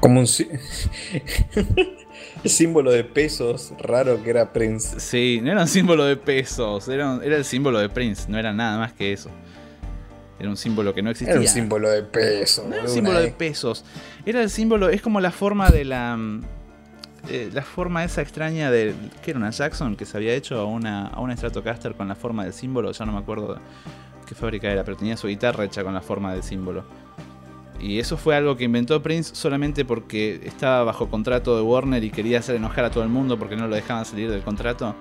Como un sí- símbolo de pesos raro que era Prince. Sí, no era un símbolo de pesos, era, un- era el símbolo de Prince, no era nada más que eso. Era un símbolo que no existía. Era un símbolo de peso. No era un símbolo de pesos. Era el símbolo, es como la forma de la. mm, eh, la forma esa extraña de. que era una Jackson? Que se había hecho a una, a una Stratocaster con la forma del símbolo. Ya no me acuerdo qué fábrica era, pero tenía su guitarra hecha con la forma del símbolo. Y eso fue algo que inventó Prince solamente porque estaba bajo contrato de Warner y quería hacer enojar a todo el mundo porque no lo dejaban salir del contrato.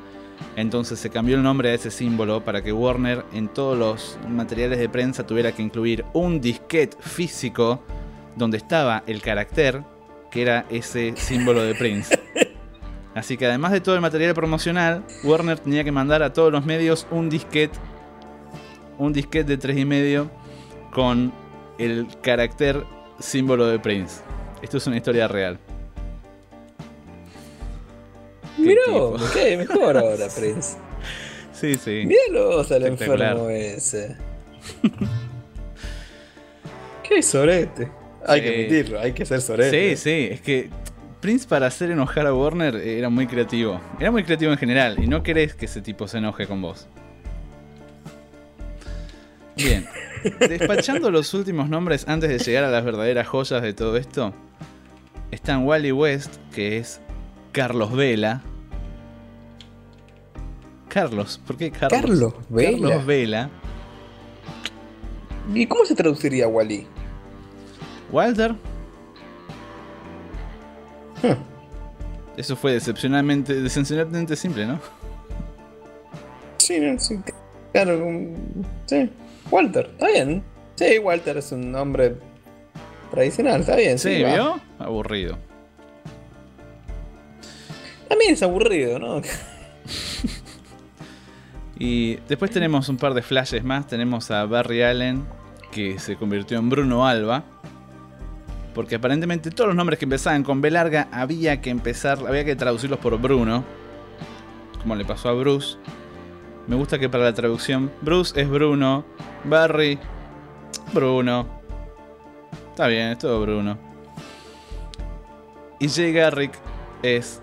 Entonces se cambió el nombre a ese símbolo para que Warner en todos los materiales de prensa tuviera que incluir un disquete físico donde estaba el carácter que era ese símbolo de Prince. Así que además de todo el material promocional, Warner tenía que mandar a todos los medios un disquete, un disquete de 3,5 con el carácter símbolo de Prince. Esto es una historia real. Qué Mirá, cae mejor ahora, Prince. Sí, sí. Míralo vos al Espectacular. enfermo ese. Qué sorete. Hay Sí. que admitirlo, hay que ser sorete. Sí, sí, es que Prince para hacer enojar a Warner era muy creativo. Era muy creativo en general y no querés que ese tipo se enoje con vos. Bien, despachando los últimos nombres antes de llegar a las verdaderas joyas de todo esto, están Wally West, que es Carlos Vela. Carlos, ¿por qué Carlos? Carlos Vela. Carlos Vela. ¿Y cómo se traduciría Wally? Walter. Eso fue decepcionalmente, decepcionalmente simple, ¿no? Sí, no, sí, claro, un- sí. Walter, está bien. Sí, Walter es un nombre tradicional, está bien. Sí, Sí, va. ¿vio? Aburrido. También es aburrido, ¿no? Y después tenemos un par de flashes más. Tenemos a Barry Allen, que se convirtió en Bruno Alba. Porque aparentemente todos los nombres que empezaban con B larga había que empezar, había que traducirlos por Bruno. Como le pasó a Bruce. Me gusta que para la traducción Bruce es Bruno, Barry, Bruno. Está bien, es todo Bruno. Y Jay Garrick es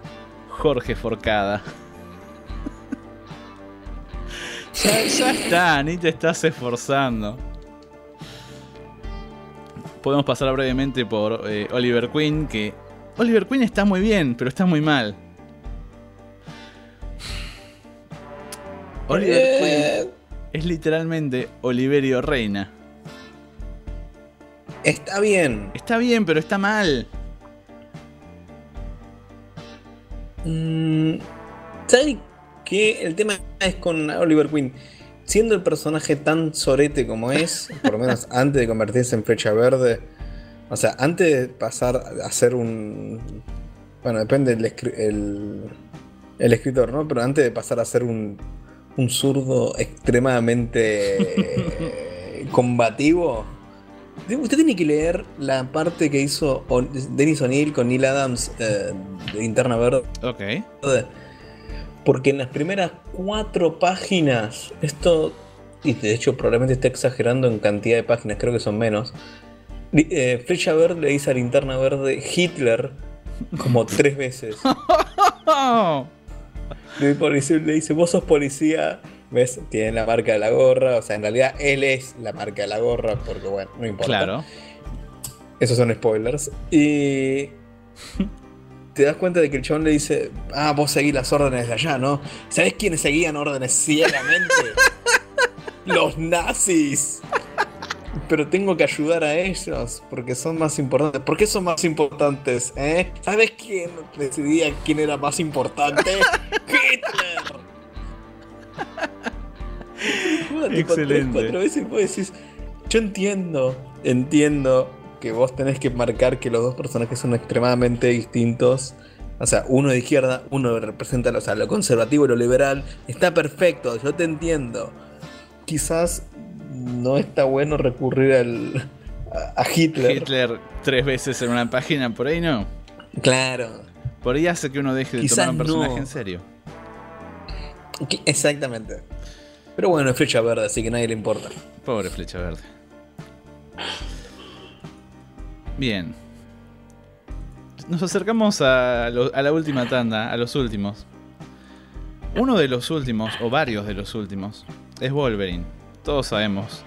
Jorge Forcada. Ya, ya está, ni te estás esforzando. Podemos pasar brevemente por eh, Oliver Queen, que Oliver Queen está muy bien, pero está muy mal. Oliver Eh, Queen es literalmente Oliverio Reina. Está bien. Está bien, pero está mal. Mm, ¿Sabes qué? El tema es con Oliver Queen. Siendo el personaje tan sorete como es, por lo menos antes de convertirse en Flecha Verde, o sea, antes de pasar a ser un. Bueno, depende del el, el escritor, ¿no? Pero antes de pasar a ser un, un zurdo extremadamente eh, combativo, usted tiene que leer la parte que hizo Dennis O'Neill con Neil Adams eh, de Linterna Verde. Ok. Porque en las primeras cuatro páginas, esto, y de hecho probablemente esté exagerando en cantidad de páginas, creo que son menos. eh, Flecha Verde le dice a Linterna Verde Hitler como tres veces. Le, policía- le dice, vos sos policía, ¿ves? Tiene la marca de la gorra, o sea, en realidad él es la marca de la gorra, porque bueno, no importa. Claro. Esos son spoilers. Y te das cuenta de que el chabón le dice, ah, vos seguís las órdenes de allá, ¿no? ¿Sabés quiénes seguían órdenes ciegamente? Los nazis. Pero tengo que ayudar a ellos porque son más importantes. ¿Por qué son más importantes? ¿Eh? ¿Sabes quién decidía quién era más importante? Hitler. Juega tipo tres, Excelente. cuatro veces y vos decís, yo entiendo, entiendo que vos tenés que marcar que los dos personajes son extremadamente distintos. O sea, uno de izquierda, uno representa o sea, lo conservativo y lo liberal. Está perfecto, yo te entiendo. Quizás no está bueno recurrir al, a, a Hitler. Hitler tres veces en una página, por ahí no. Claro. Por ahí hace que uno deje de Quizás tomar un personaje no. en serio. Exactamente. Pero bueno, es flecha verde, así que nadie le importa. Pobre flecha verde. Bien. nos acercamos a, lo- a la última tanda, a los últimos. Uno de los últimos, o varios de los últimos, es Wolverine. Todos sabemos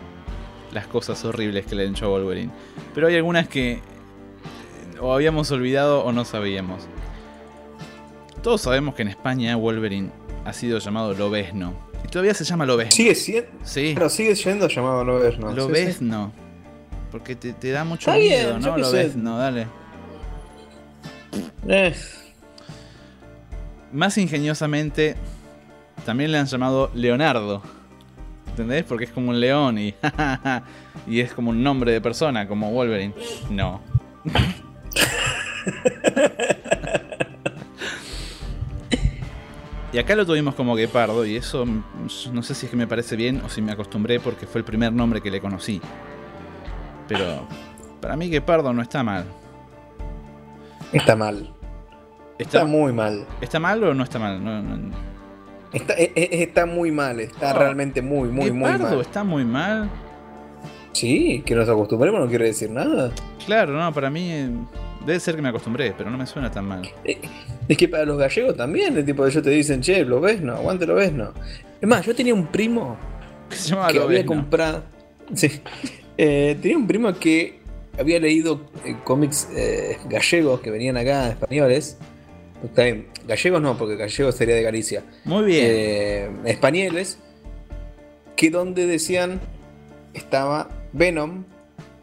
las cosas horribles que le han hecho a Wolverine. Pero hay algunas que eh, o habíamos olvidado o no sabíamos. Todos sabemos que en España Wolverine ha sido llamado Lobezno. Y todavía se llama Lobezno. Sigue siendo. Sí, Pero sigue siendo llamado Lobezno. lo sí, ves, sí. no. Porque te, te da mucho Está miedo, bien, ¿no? qué Lo sé. ves, no, dale. Eh, Más ingeniosamente, también le han llamado Leonardo. ¿Entendés? Porque es como un león y, y es como un nombre de persona, como Wolverine. No. Y acá lo tuvimos como Guepardo y eso mm, no sé si es que me parece bien o si me acostumbré porque fue el primer nombre que le conocí. Pero para mí Guepardo no está mal. está mal. ¿Está, Está muy mal. ¿está mal o no está mal? No, no- Está, e- e- está muy mal. Está realmente muy, muy, muy Guepardo mal. está muy mal. Sí, que nos acostumbremos no quiere decir nada. Claro, no, para mí eh, debe ser que me acostumbré, pero no me suena tan mal. Eh, Es que para los gallegos también, el tipo de ellos te dicen, che, lo ves, no, aguante lo ves, no. Es más, yo tenía un primo ¿Qué se llama que había comprado. Sí. Eh, tenía un primo que había leído eh, cómics eh, gallegos que venían acá, españoles. Está bien, gallegos no, porque gallegos sería de Galicia. Muy bien. Eh, españoles, que donde decían estaba Venom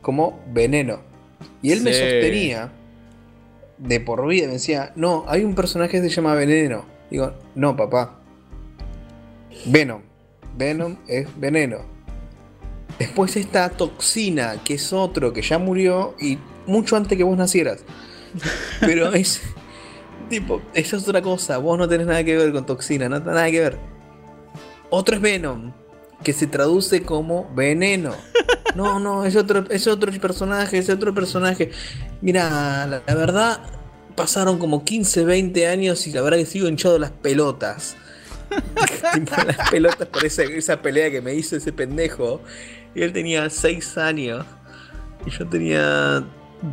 como veneno. Y él me sostenía de por vida, me decía, no, hay un personaje que se llama Veneno. Digo, no, papá. Venom. Venom es veneno. Después está Toxina, que es otro que ya murió y mucho antes que vos nacieras. Pero es. Tipo, eso es otra cosa. Vos no tenés nada que ver con Toxina, no tenés nada que ver. Otro es Venom, que se traduce como veneno. No, no, es otro, es otro personaje, es otro personaje. Mira, la, la verdad, pasaron como 15, 20 años y la verdad que sigo hinchado las pelotas. Las pelotas por esa, esa pelea que me hizo ese pendejo. Y él tenía 6 años. Y yo tenía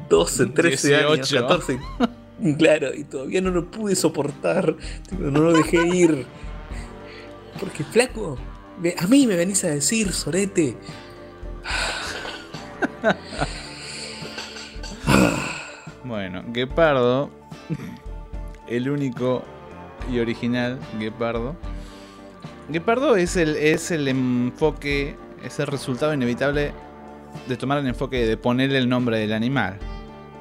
12, 13 años, 18. 14. Claro, y todavía no lo pude soportar. No lo dejé ir. Porque, flaco, a mí me venís a decir, Sorete. Bueno, Guepardo, el único y original Guepardo. Guepardo es el, es el enfoque, es el resultado inevitable de tomar el enfoque de ponerle el nombre del animal.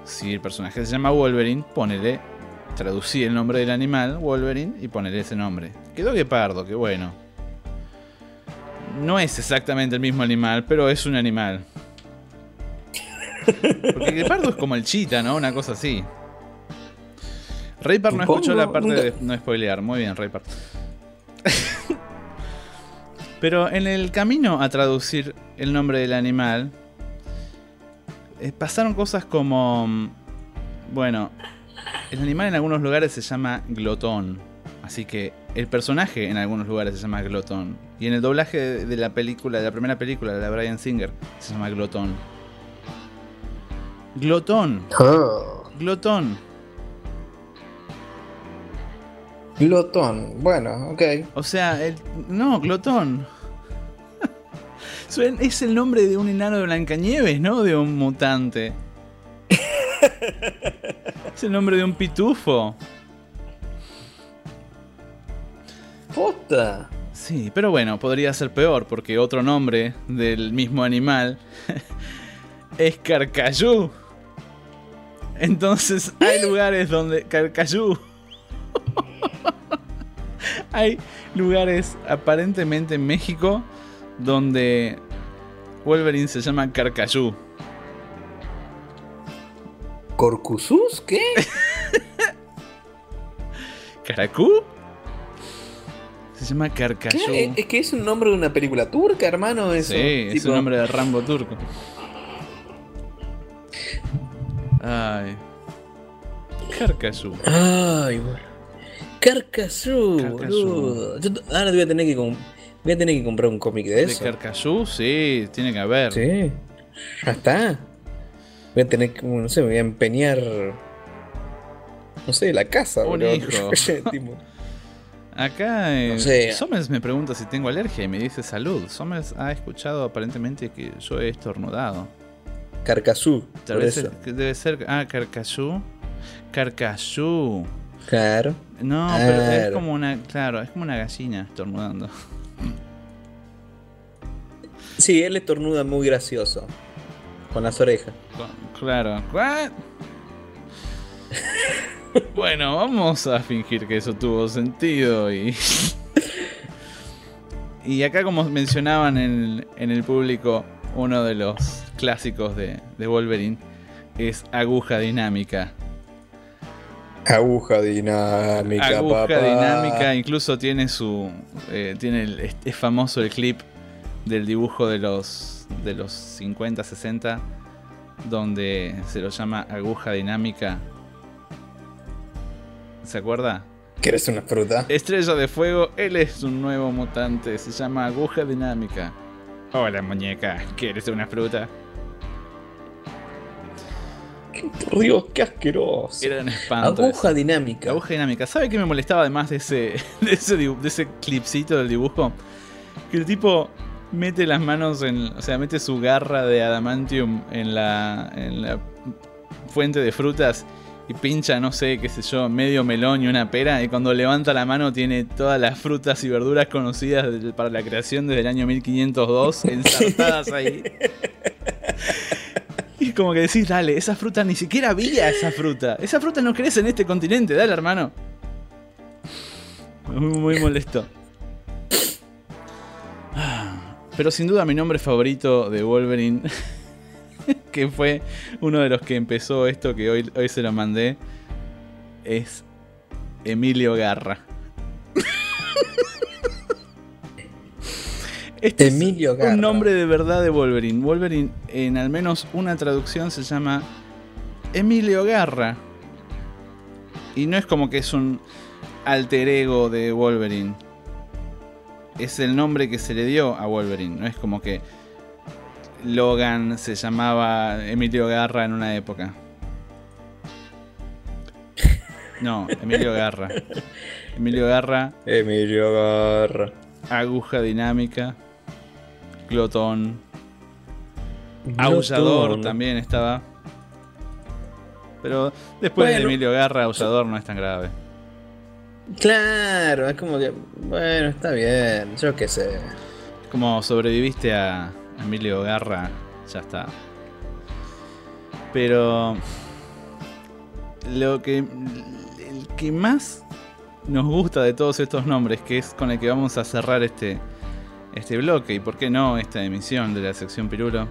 Si el personaje se llama Wolverine, ponele, traducí el nombre del animal, Wolverine, y ponele ese nombre. Quedó Guepardo, qué bueno. No es exactamente el mismo animal, pero es un animal. Porque el guepardo es como el chita, ¿no? Una cosa así. Raypar no escuchó la parte de no spoilear. Muy bien, Raypar. Pero en el camino a traducir el nombre del animal, eh, pasaron cosas como. mm, Bueno, el animal en algunos lugares se llama glotón. Así que el personaje en algunos lugares se llama glotón. Y en el doblaje de la película, de la primera película, de la Brian Singer, se llama glotón. Glotón, glotón. Glotón. Bueno, ok. O sea, el, no, glotón. Es el nombre de un enano de Blancanieves, ¿no? De un mutante. es el nombre de un pitufo. Posta. Sí, pero bueno, podría ser peor porque otro nombre del mismo animal es Carcayú. Entonces hay lugares donde Carcayú. hay lugares aparentemente en México donde Wolverine se llama Carcayú. ¿Corcusus? ¿Qué? ¿Caracú? Se llama. Carcayú. Es- que es un nombre de una película turca, hermano. Eso. Sí, es un nombre de Rambo turco. Ay. Carcayú. Ay, bueno. Carcasú, Carcasú. boludo. Yo ahora voy a tener que voy a tener que comprar un cómic de ¿De eso. Carcayú? Sí, tiene que haber. Sí. Ya está. Voy a tener que, no sé, me voy a empeñar no sé, la casa, Un hijo. Acá eh, No sé. Somers me pregunta si tengo alergia y me dice salud. Somers ha escuchado aparentemente que yo he estornudado. Carcazú, Tal vez eso. es- que debe ser. Ah, Carcayú. Carcayú. Claro. No, pero es como una. Claro, es como una gallina estornudando. Sí, él estornuda muy gracioso. Con las orejas. Claro. ¿What? bueno, vamos a fingir que eso tuvo sentido y. y acá, como mencionaban en, en el público, uno de los clásicos de, de Wolverine es aguja dinámica. Aguja dinámica, aguja papá. dinámica, incluso tiene su. eh, tiene el, es, es famoso el clip del dibujo de los, de los 50, 60, donde se lo llama aguja dinámica. ¿Se acuerda? ¿Quieres una fruta? Estrella de Fuego, él es un nuevo mutante, se llama aguja dinámica. Hola muñeca, ¿quieres una fruta? Por Dios, qué asqueroso. Era un espanto. Aguja dinámica. Aguja dinámica. ¿Sabe qué me molestaba además de ese, de ese, de ese clipcito del dibujo? Que el tipo mete las manos en. O sea, mete su garra de adamantium en la, en la fuente de frutas y pincha, no sé, qué sé yo, medio melón y una pera. Y cuando levanta la mano tiene todas las frutas y verduras conocidas para la creación desde el año 1502 ensartadas ahí. Y como que decís, dale, esa fruta ni siquiera había esa fruta. Esa fruta no crece en este continente, dale, hermano. Muy, muy molesto. Pero sin duda mi nombre favorito de Wolverine, que fue uno de los que empezó esto que hoy, hoy se lo mandé, es Emilio Garra. Este es Garra. un nombre de verdad de Wolverine. Wolverine en al menos una traducción se llama Emilio Garra. Y no es como que es un alter ego de Wolverine. Es el nombre que se le dio a Wolverine. No es como que Logan se llamaba Emilio Garra en una época. No, Emilio Garra. Emilio Garra, Emilio Garra. aguja dinámica, glotón, aullador Glotón. también estaba. Pero después de. Emilio Garra, aullador no es tan grave. Claro, es como que. Bueno, está bien. Yo qué sé. Como sobreviviste a Emilio Garra, ya está. Pero lo que el que más nos gusta de todos estos nombres, que es con el que vamos a cerrar este este bloque y por qué no esta emisión de la sección Pirulo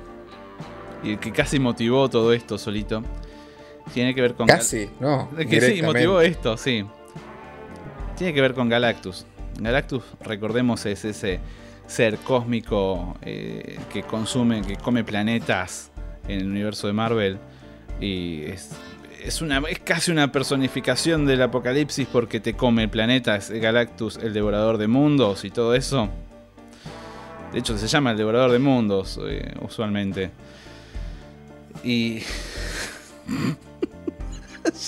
y el que casi motivó todo esto solito, tiene que ver con Casi, no. que sí, motivó esto, sí. Tiene que ver con Galactus. Galactus, recordemos, es ese ser cósmico eh, que consume, que come planetas en el universo de Marvel. Y es, es, una, es casi una personificación del apocalipsis porque te come el planeta. Es Galactus, el devorador de mundos y todo eso. De hecho, se llama el devorador de mundos, eh, usualmente. Y.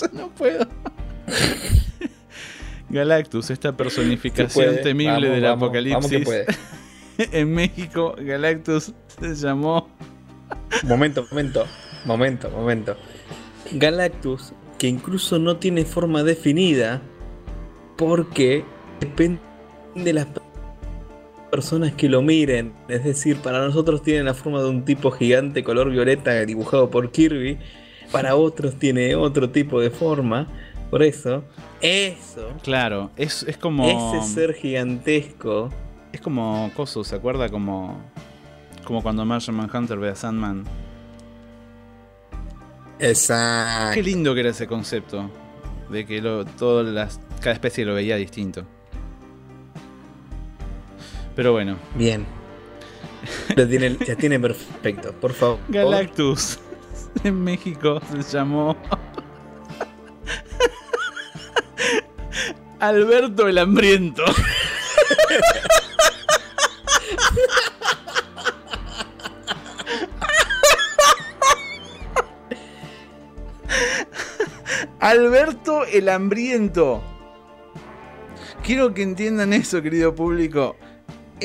Yo no puedo. Galactus, esta personificación temible Vamos, del vamos, apocalipsis. Vamos que puede. en México, Galactus se llamó. Momento, momento. Momento, momento. Galactus, que incluso no tiene forma definida, porque depende de las personas que lo miren. Es decir, para nosotros tiene la forma de un tipo gigante color violeta dibujado por Kirby. Para otros tiene otro tipo de forma. Por eso, eso, Claro, es, es como. ese ser gigantesco. Es como Coso, ¿se acuerda? Como. Como cuando Martian Manhunter ve a Sandman. Exacto. Qué lindo que era ese concepto. De que lo, todas las, cada especie lo veía distinto. Pero bueno, Bien. Lo tiene, ya tiene perfecto, por favor. Galactus en México se llamó. Alberto el Hambriento. Alberto el Hambriento. Quiero que entiendan eso, querido público.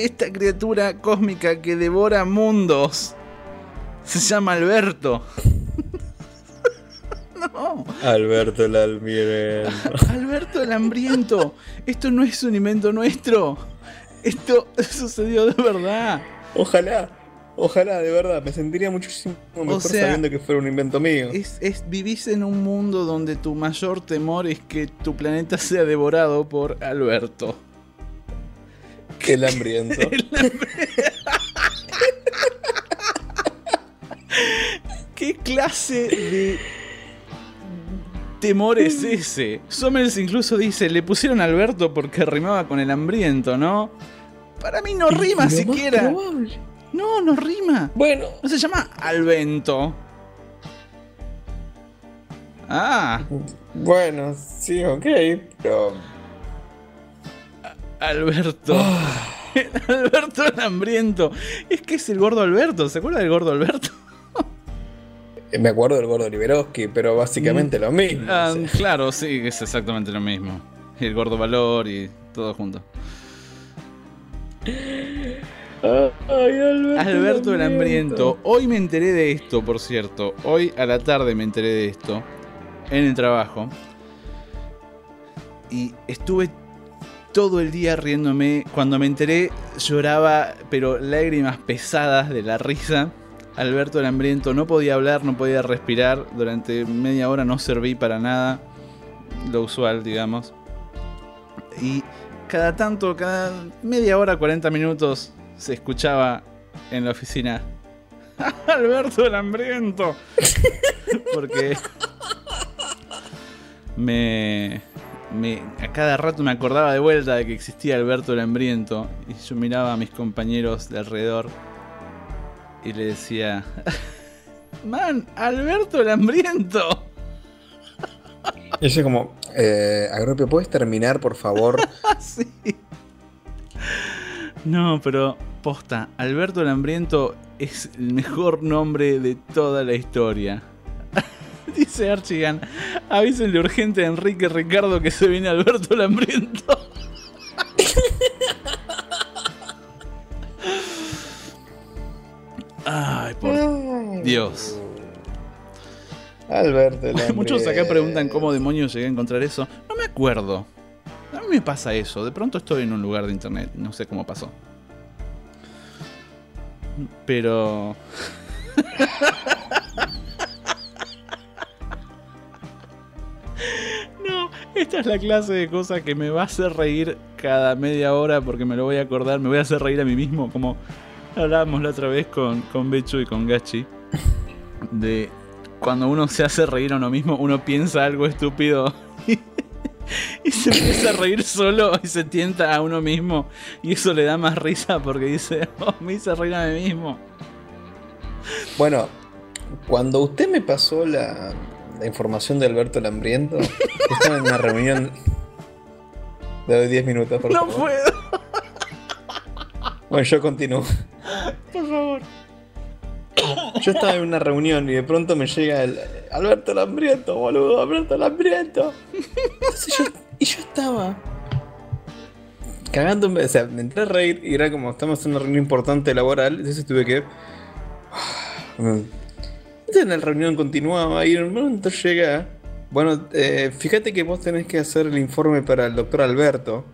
Esta criatura cósmica que devora mundos se llama Alberto. no, Alberto el Almirante. Alberto el Hambriento. Esto no es un invento nuestro. Esto sucedió de verdad. Ojalá, ojalá, de verdad. Me sentiría muchísimo mejor sea, sabiendo que fuera un invento mío. Es, es, vivís en un mundo donde tu mayor temor es que tu planeta sea devorado por Alberto. El hambriento. ¿Qué clase de temor es ese? Sommers incluso dice, le pusieron a Alberto porque rimaba con el hambriento, ¿no? Para mí no rima Lo más siquiera. probable. No, no rima. Bueno, No se llama Alvento. Ah, bueno, sí, ok, pero. Alberto. Alberto el hambriento. Es que es el gordo Alberto. ¿Se acuerda del gordo Alberto? Me acuerdo del gordo Liberoski, pero básicamente lo mismo. Ah, o sea. claro, sí, es exactamente lo mismo. El gordo valor y todo junto. Ay, Alberto, Alberto el hambriento. Hoy me enteré de esto, por cierto. Hoy a la tarde me enteré de esto. En el trabajo. Y estuve todo el día riéndome. Cuando me enteré lloraba, pero lágrimas pesadas de la risa. Alberto el hambriento no podía hablar, no podía respirar. Durante media hora no serví para nada. Lo usual, digamos. Y cada tanto, cada media hora, 40 minutos, se escuchaba en la oficina. Alberto el hambriento. Porque me, me- a cada rato me acordaba de vuelta de que existía Alberto el hambriento. Y yo miraba a mis compañeros de alrededor y le decía, man, Alberto el hambriento. Y yo como, eh, Agropio, ¿puedes terminar, por favor? Sí. No, pero posta, Alberto el Hambriento es el mejor nombre de toda la historia. Dice Archigan, avísenle urgente a Enrique Ricardo que se viene Alberto el Hambriento. Ay, por Dios. Alberto, el Muchos acá hambriento. preguntan cómo demonios llegué a encontrar eso. No me acuerdo. A mí me pasa eso. De pronto estoy en un lugar de internet. No sé cómo pasó. Pero... No, esta es la clase de cosa que me va a hacer reír cada media hora porque me lo voy a acordar. Me voy a hacer reír a mí mismo. Como hablábamos la otra vez con, con Bechu y con Gachi. De cuando uno se hace reír a uno mismo, uno piensa algo estúpido y, y se empieza a reír solo y se tienta a uno mismo. Y eso le da más risa porque dice, oh, me hice reír a mí mismo. Bueno, cuando usted me pasó la, la información de Alberto el hambriento, estaba en una reunión. Le doy 10 minutos, por No favor. puedo, Bueno, yo continúo. por favor. Yo estaba en una reunión y de pronto me llega el Alberto el hambriento, boludo, Alberto el hambriento. Entonces yo, y yo estaba cagándome, o sea, me entré a reír y era como estamos en una reunión importante laboral, entonces tuve que. Entonces la reunión continuaba y en un momento llega. Bueno, eh, fíjate que vos tenés que hacer el informe para el doctor Alberto.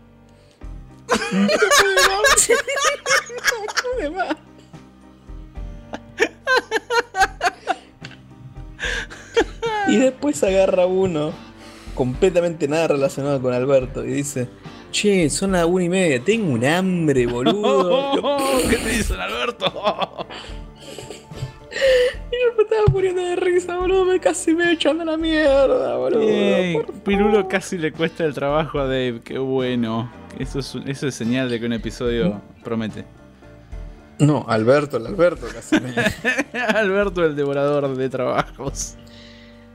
No. Y después agarra uno, completamente nada relacionado con Alberto, y dice: Che, son las una y media, tengo un hambre, boludo. ¿Qué te dicen, Alberto? y yo me estaba muriendo de risa, boludo, me casi me echan a la mierda, boludo. Pirulo casi le cuesta el trabajo a Dave, qué bueno. Eso es, eso es señal de que un episodio promete. No, Alberto, el Alberto casi me. Alberto el devorador de trabajos.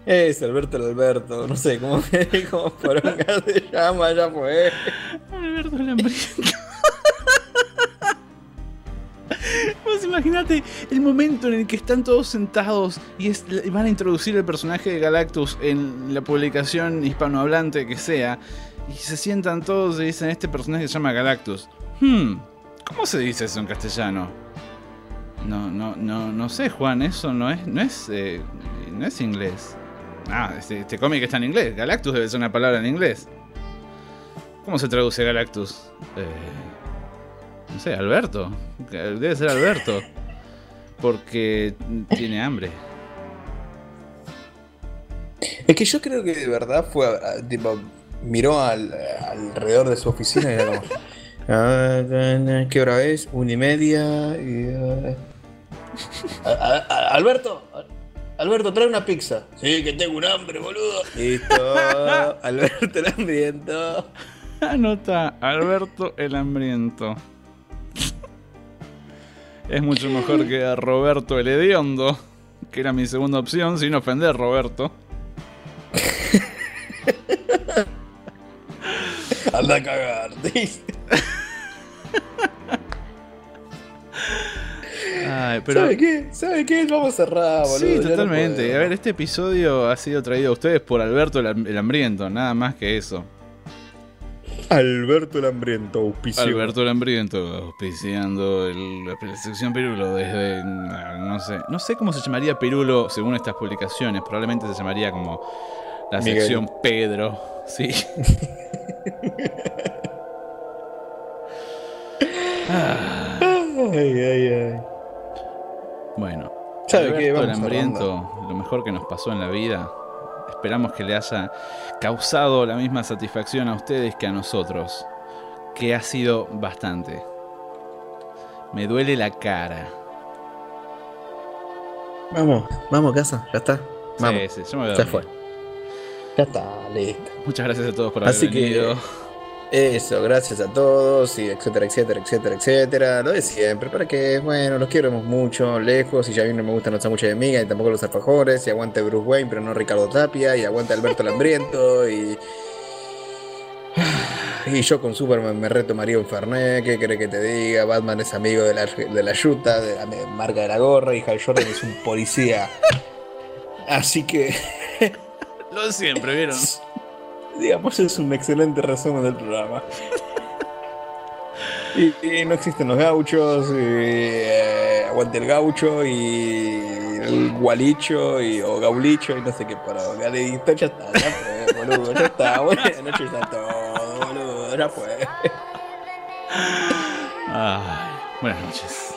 Es Alberto el Alberto, no sé cómo, cómo poronga se llama, ya fue. Alberto el hambriento. Vos Imagínate el momento en el que están todos sentados y van a introducir el personaje de Galactus en la publicación hispanohablante que sea. Y se sientan todos y dicen, este personaje se llama Galactus. Hmm, ¿cómo se dice eso en castellano? No, no, no, no sé, Juan, eso no es, no es, eh, no es inglés. Ah, este, este cómic está en inglés. Galactus debe ser una palabra en inglés. ¿Cómo se traduce Galactus? Eh, no sé, Alberto. Debe ser Alberto. Porque tiene hambre. Es que yo creo que de verdad fue. a- tipo, miró al, alrededor de su oficina y era como. "Ah, ¿Qué hora es? Una y media. y, ah". A- a- a- Alberto, Alberto, trae una pizza. Sí, que tengo un hambre, boludo. Listo. Alberto el hambriento. Anota Alberto el hambriento. Es mucho mejor que a Roberto el hediondo, que era mi segunda opción, sin ofender Roberto. Anda a cagar. dice. Ay, pero ¿Sabe qué? ¿Sabe qué? Vamos a cerrar, boludo. Sí, no totalmente. a ver, este episodio ha sido traído a ustedes por Alberto el Hambriento, nada más que eso. Alberto el hambriento, auspicio. Alberto el Hambriento auspiciando el- la sección Pirulo desde. No sé. No sé cómo se llamaría Pirulo según estas publicaciones. Probablemente se llamaría como la Miguel. sección Pedro. Sí. Ah, Ay, ay, ay. bueno. ¿Sabe Alberto qué? el Vamos Hambriento, lo mejor que nos pasó en la vida. Esperamos que le haya causado la misma satisfacción a ustedes que a nosotros. Que ha sido bastante. Me duele la cara. Vamos, vamos casa, ya está. Vamos. Sí, sí, yo me voy a Ya dormir. fue. Ya está, listo. Muchas gracias a todos por haber Así que- venido. Eso, gracias a todos, y etcétera, etcétera, etcétera, etcétera. Lo de siempre, para que, bueno, los queremos mucho, lejos, y ya mí no me gustan los sándwiches de miga, y tampoco los alfajores, y aguante Bruce Wayne, pero no Ricardo Tapia, y aguante Alberto Lambriento, y... Y yo con Superman me retomaría un Fernet, ¿qué querés que te diga? Batman es amigo de la, de la yuta, de la marca de la gorra, y Hal Jordan es un policía. Así que... Lo de siempre, ¿vieron? Digamos, es un excelente resumen del programa. Y, y no existen los gauchos, y, eh, aguante el gaucho y el gualicho y, o gaulicho y no sé qué para listo, ya está, ya fue, boludo, ya está, buenas noches está todo, boludo, ya fue. Ay, buenas noches.